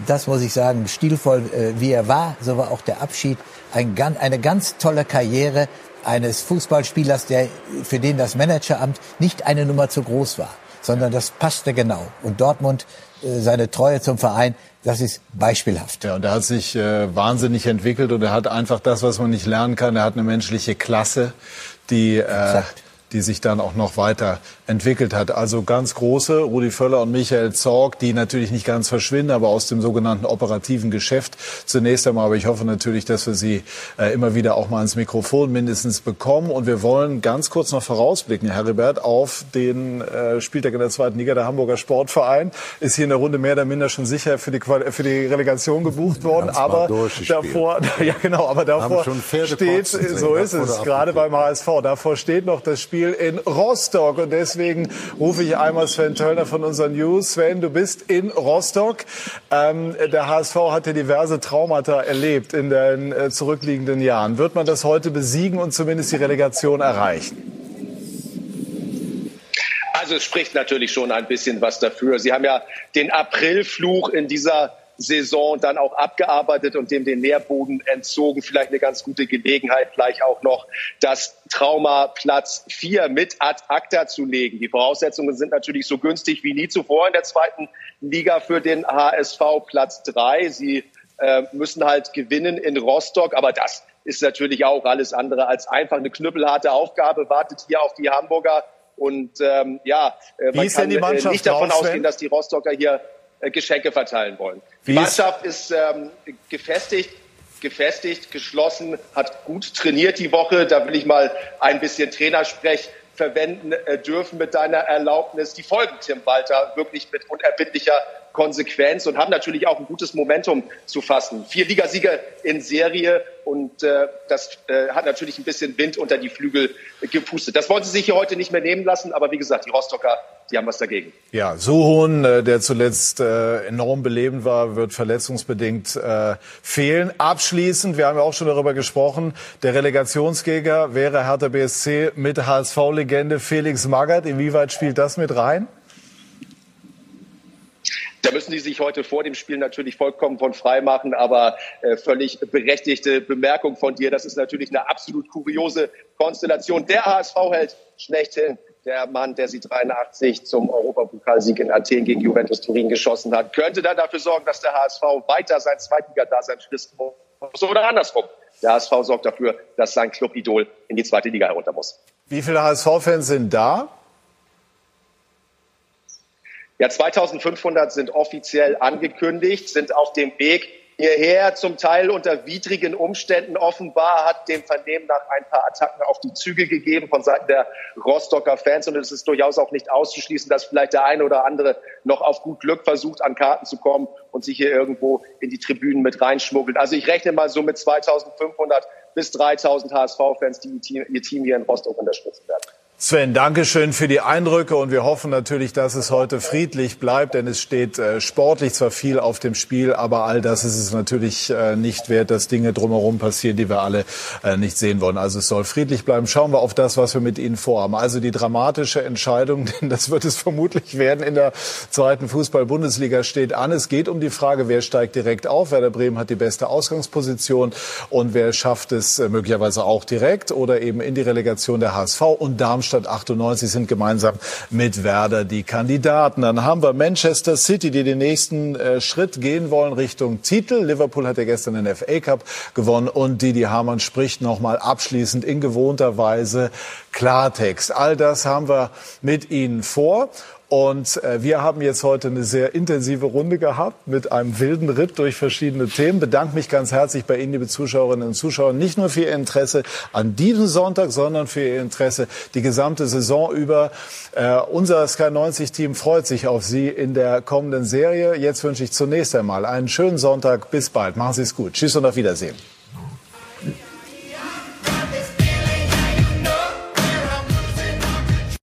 Speaker 2: das muss ich sagen, stilvoll äh, wie er war, so war auch der Abschied. Ein, eine ganz tolle Karriere eines Fußballspielers, der, für den das Manageramt nicht eine Nummer zu groß war, sondern das passte genau. Und Dortmund, äh, seine Treue zum Verein, das ist beispielhaft.
Speaker 1: Ja, und er hat sich äh, wahnsinnig entwickelt und er hat einfach das, was man nicht lernen kann. Er hat eine menschliche Klasse, die, äh, die sich dann auch noch weiter entwickelt hat. Also ganz große, Rudi Völler und Michael Zorg, die natürlich nicht ganz verschwinden, aber aus dem sogenannten operativen Geschäft zunächst einmal. Aber ich hoffe natürlich, dass wir sie äh, immer wieder auch mal ans Mikrofon mindestens bekommen. Und wir wollen ganz kurz noch vorausblicken, Herr Heribert, auf den äh, Spieltag in der zweiten Liga. Der Hamburger Sportverein ist hier in der Runde mehr oder minder schon sicher für die, Quali- für die Relegation gebucht worden. Aber davor, ja genau, aber davor steht, so ist es, gerade beim HSV. Davor steht noch das Spiel in Rostock und deswegen rufe ich einmal Sven Töllner von unseren News. Sven, du bist in Rostock. Ähm, der HSV hat ja diverse Traumata erlebt in den äh, zurückliegenden Jahren. Wird man das heute besiegen und zumindest die Relegation erreichen?
Speaker 18: Also es spricht natürlich schon ein bisschen was dafür. Sie haben ja den Aprilfluch in dieser Saison dann auch abgearbeitet und dem den Nährboden entzogen. Vielleicht eine ganz gute Gelegenheit, gleich auch noch das Trauma Platz 4 mit ad acta zu legen. Die Voraussetzungen sind natürlich so günstig wie nie zuvor in der zweiten Liga für den HSV Platz 3. Sie äh, müssen halt gewinnen in Rostock, aber das ist natürlich auch alles andere als einfach eine knüppelharte Aufgabe, wartet hier auf die Hamburger. Und ähm, ja, äh,
Speaker 1: Wie
Speaker 18: man kann
Speaker 1: die
Speaker 18: äh,
Speaker 1: Mannschaft
Speaker 18: nicht davon
Speaker 1: Sven?
Speaker 18: ausgehen, dass die Rostocker hier Geschenke verteilen wollen. Die
Speaker 1: Wie ist-
Speaker 18: Mannschaft ist ähm, gefestigt, gefestigt, geschlossen, hat gut trainiert die Woche. Da will ich mal ein bisschen Trainersprech verwenden äh, dürfen mit deiner Erlaubnis. Die folgen Tim Walter wirklich mit unerbittlicher Konsequenz und haben natürlich auch ein gutes Momentum zu fassen. Vier Ligasiege in Serie und äh, das äh, hat natürlich ein bisschen Wind unter die Flügel gepustet. Das wollen sie sich hier heute nicht mehr nehmen lassen, aber wie gesagt, die Rostocker, die haben was dagegen.
Speaker 1: Ja, Suhun, äh, der zuletzt äh, enorm belebend war, wird verletzungsbedingt äh, fehlen. Abschließend, wir haben ja auch schon darüber gesprochen, der Relegationsgegner wäre Hertha BSC mit HSV-Legende Felix Magath. Inwieweit spielt das mit rein?
Speaker 18: Da müssen die sich heute vor dem Spiel natürlich vollkommen von frei machen, aber äh, völlig berechtigte Bemerkung von dir. Das ist natürlich eine absolut kuriose Konstellation. Der HSV hält schlechthin der Mann, der sie 83 zum Europapokalsieg in Athen gegen Juventus Turin geschossen hat, könnte dann dafür sorgen, dass der HSV weiter sein Zweitliga-Dasein fristen muss oder andersrum. Der HSV sorgt dafür, dass sein Clubidol in die zweite Liga herunter muss.
Speaker 1: Wie viele HSV-Fans sind da?
Speaker 18: Ja, 2500 sind offiziell angekündigt, sind auf dem Weg hierher, zum Teil unter widrigen Umständen. Offenbar hat dem Vernehmen nach ein paar Attacken auf die Züge gegeben von Seiten der Rostocker Fans. Und es ist durchaus auch nicht auszuschließen, dass vielleicht der eine oder andere noch auf gut Glück versucht, an Karten zu kommen und sich hier irgendwo in die Tribünen mit reinschmuggelt. Also ich rechne mal so mit 2500 bis 3000 HSV-Fans, die ihr Team hier in Rostock unterstützen werden.
Speaker 1: Sven, danke schön für die Eindrücke und wir hoffen natürlich, dass es heute friedlich bleibt, denn es steht äh, sportlich zwar viel auf dem Spiel, aber all das ist es natürlich äh, nicht wert, dass Dinge drumherum passieren, die wir alle äh, nicht sehen wollen. Also es soll friedlich bleiben. Schauen wir auf das, was wir mit Ihnen vorhaben. Also die dramatische Entscheidung, denn das wird es vermutlich werden in der zweiten Fußball-Bundesliga steht an. Es geht um die Frage, wer steigt direkt auf. Werder Bremen hat die beste Ausgangsposition und wer schafft es möglicherweise auch direkt oder eben in die Relegation der HSV und Darmstadt Darmstadt 98 sind gemeinsam mit Werder die Kandidaten. Dann haben wir Manchester City, die den nächsten äh, Schritt gehen wollen Richtung Titel. Liverpool hat ja gestern den FA Cup gewonnen und Didi Hamann spricht nochmal abschließend in gewohnter Weise Klartext. All das haben wir mit Ihnen vor. Und äh, wir haben jetzt heute eine sehr intensive Runde gehabt mit einem wilden Ritt durch verschiedene Themen. Bedanke mich ganz herzlich bei Ihnen, liebe Zuschauerinnen und Zuschauer, nicht nur für Ihr Interesse an diesem Sonntag, sondern für Ihr Interesse die gesamte Saison über. Äh, unser Sky 90 Team freut sich auf Sie in der kommenden Serie. Jetzt wünsche ich zunächst einmal einen schönen Sonntag. Bis bald. Machen Sie es gut. Tschüss und auf Wiedersehen.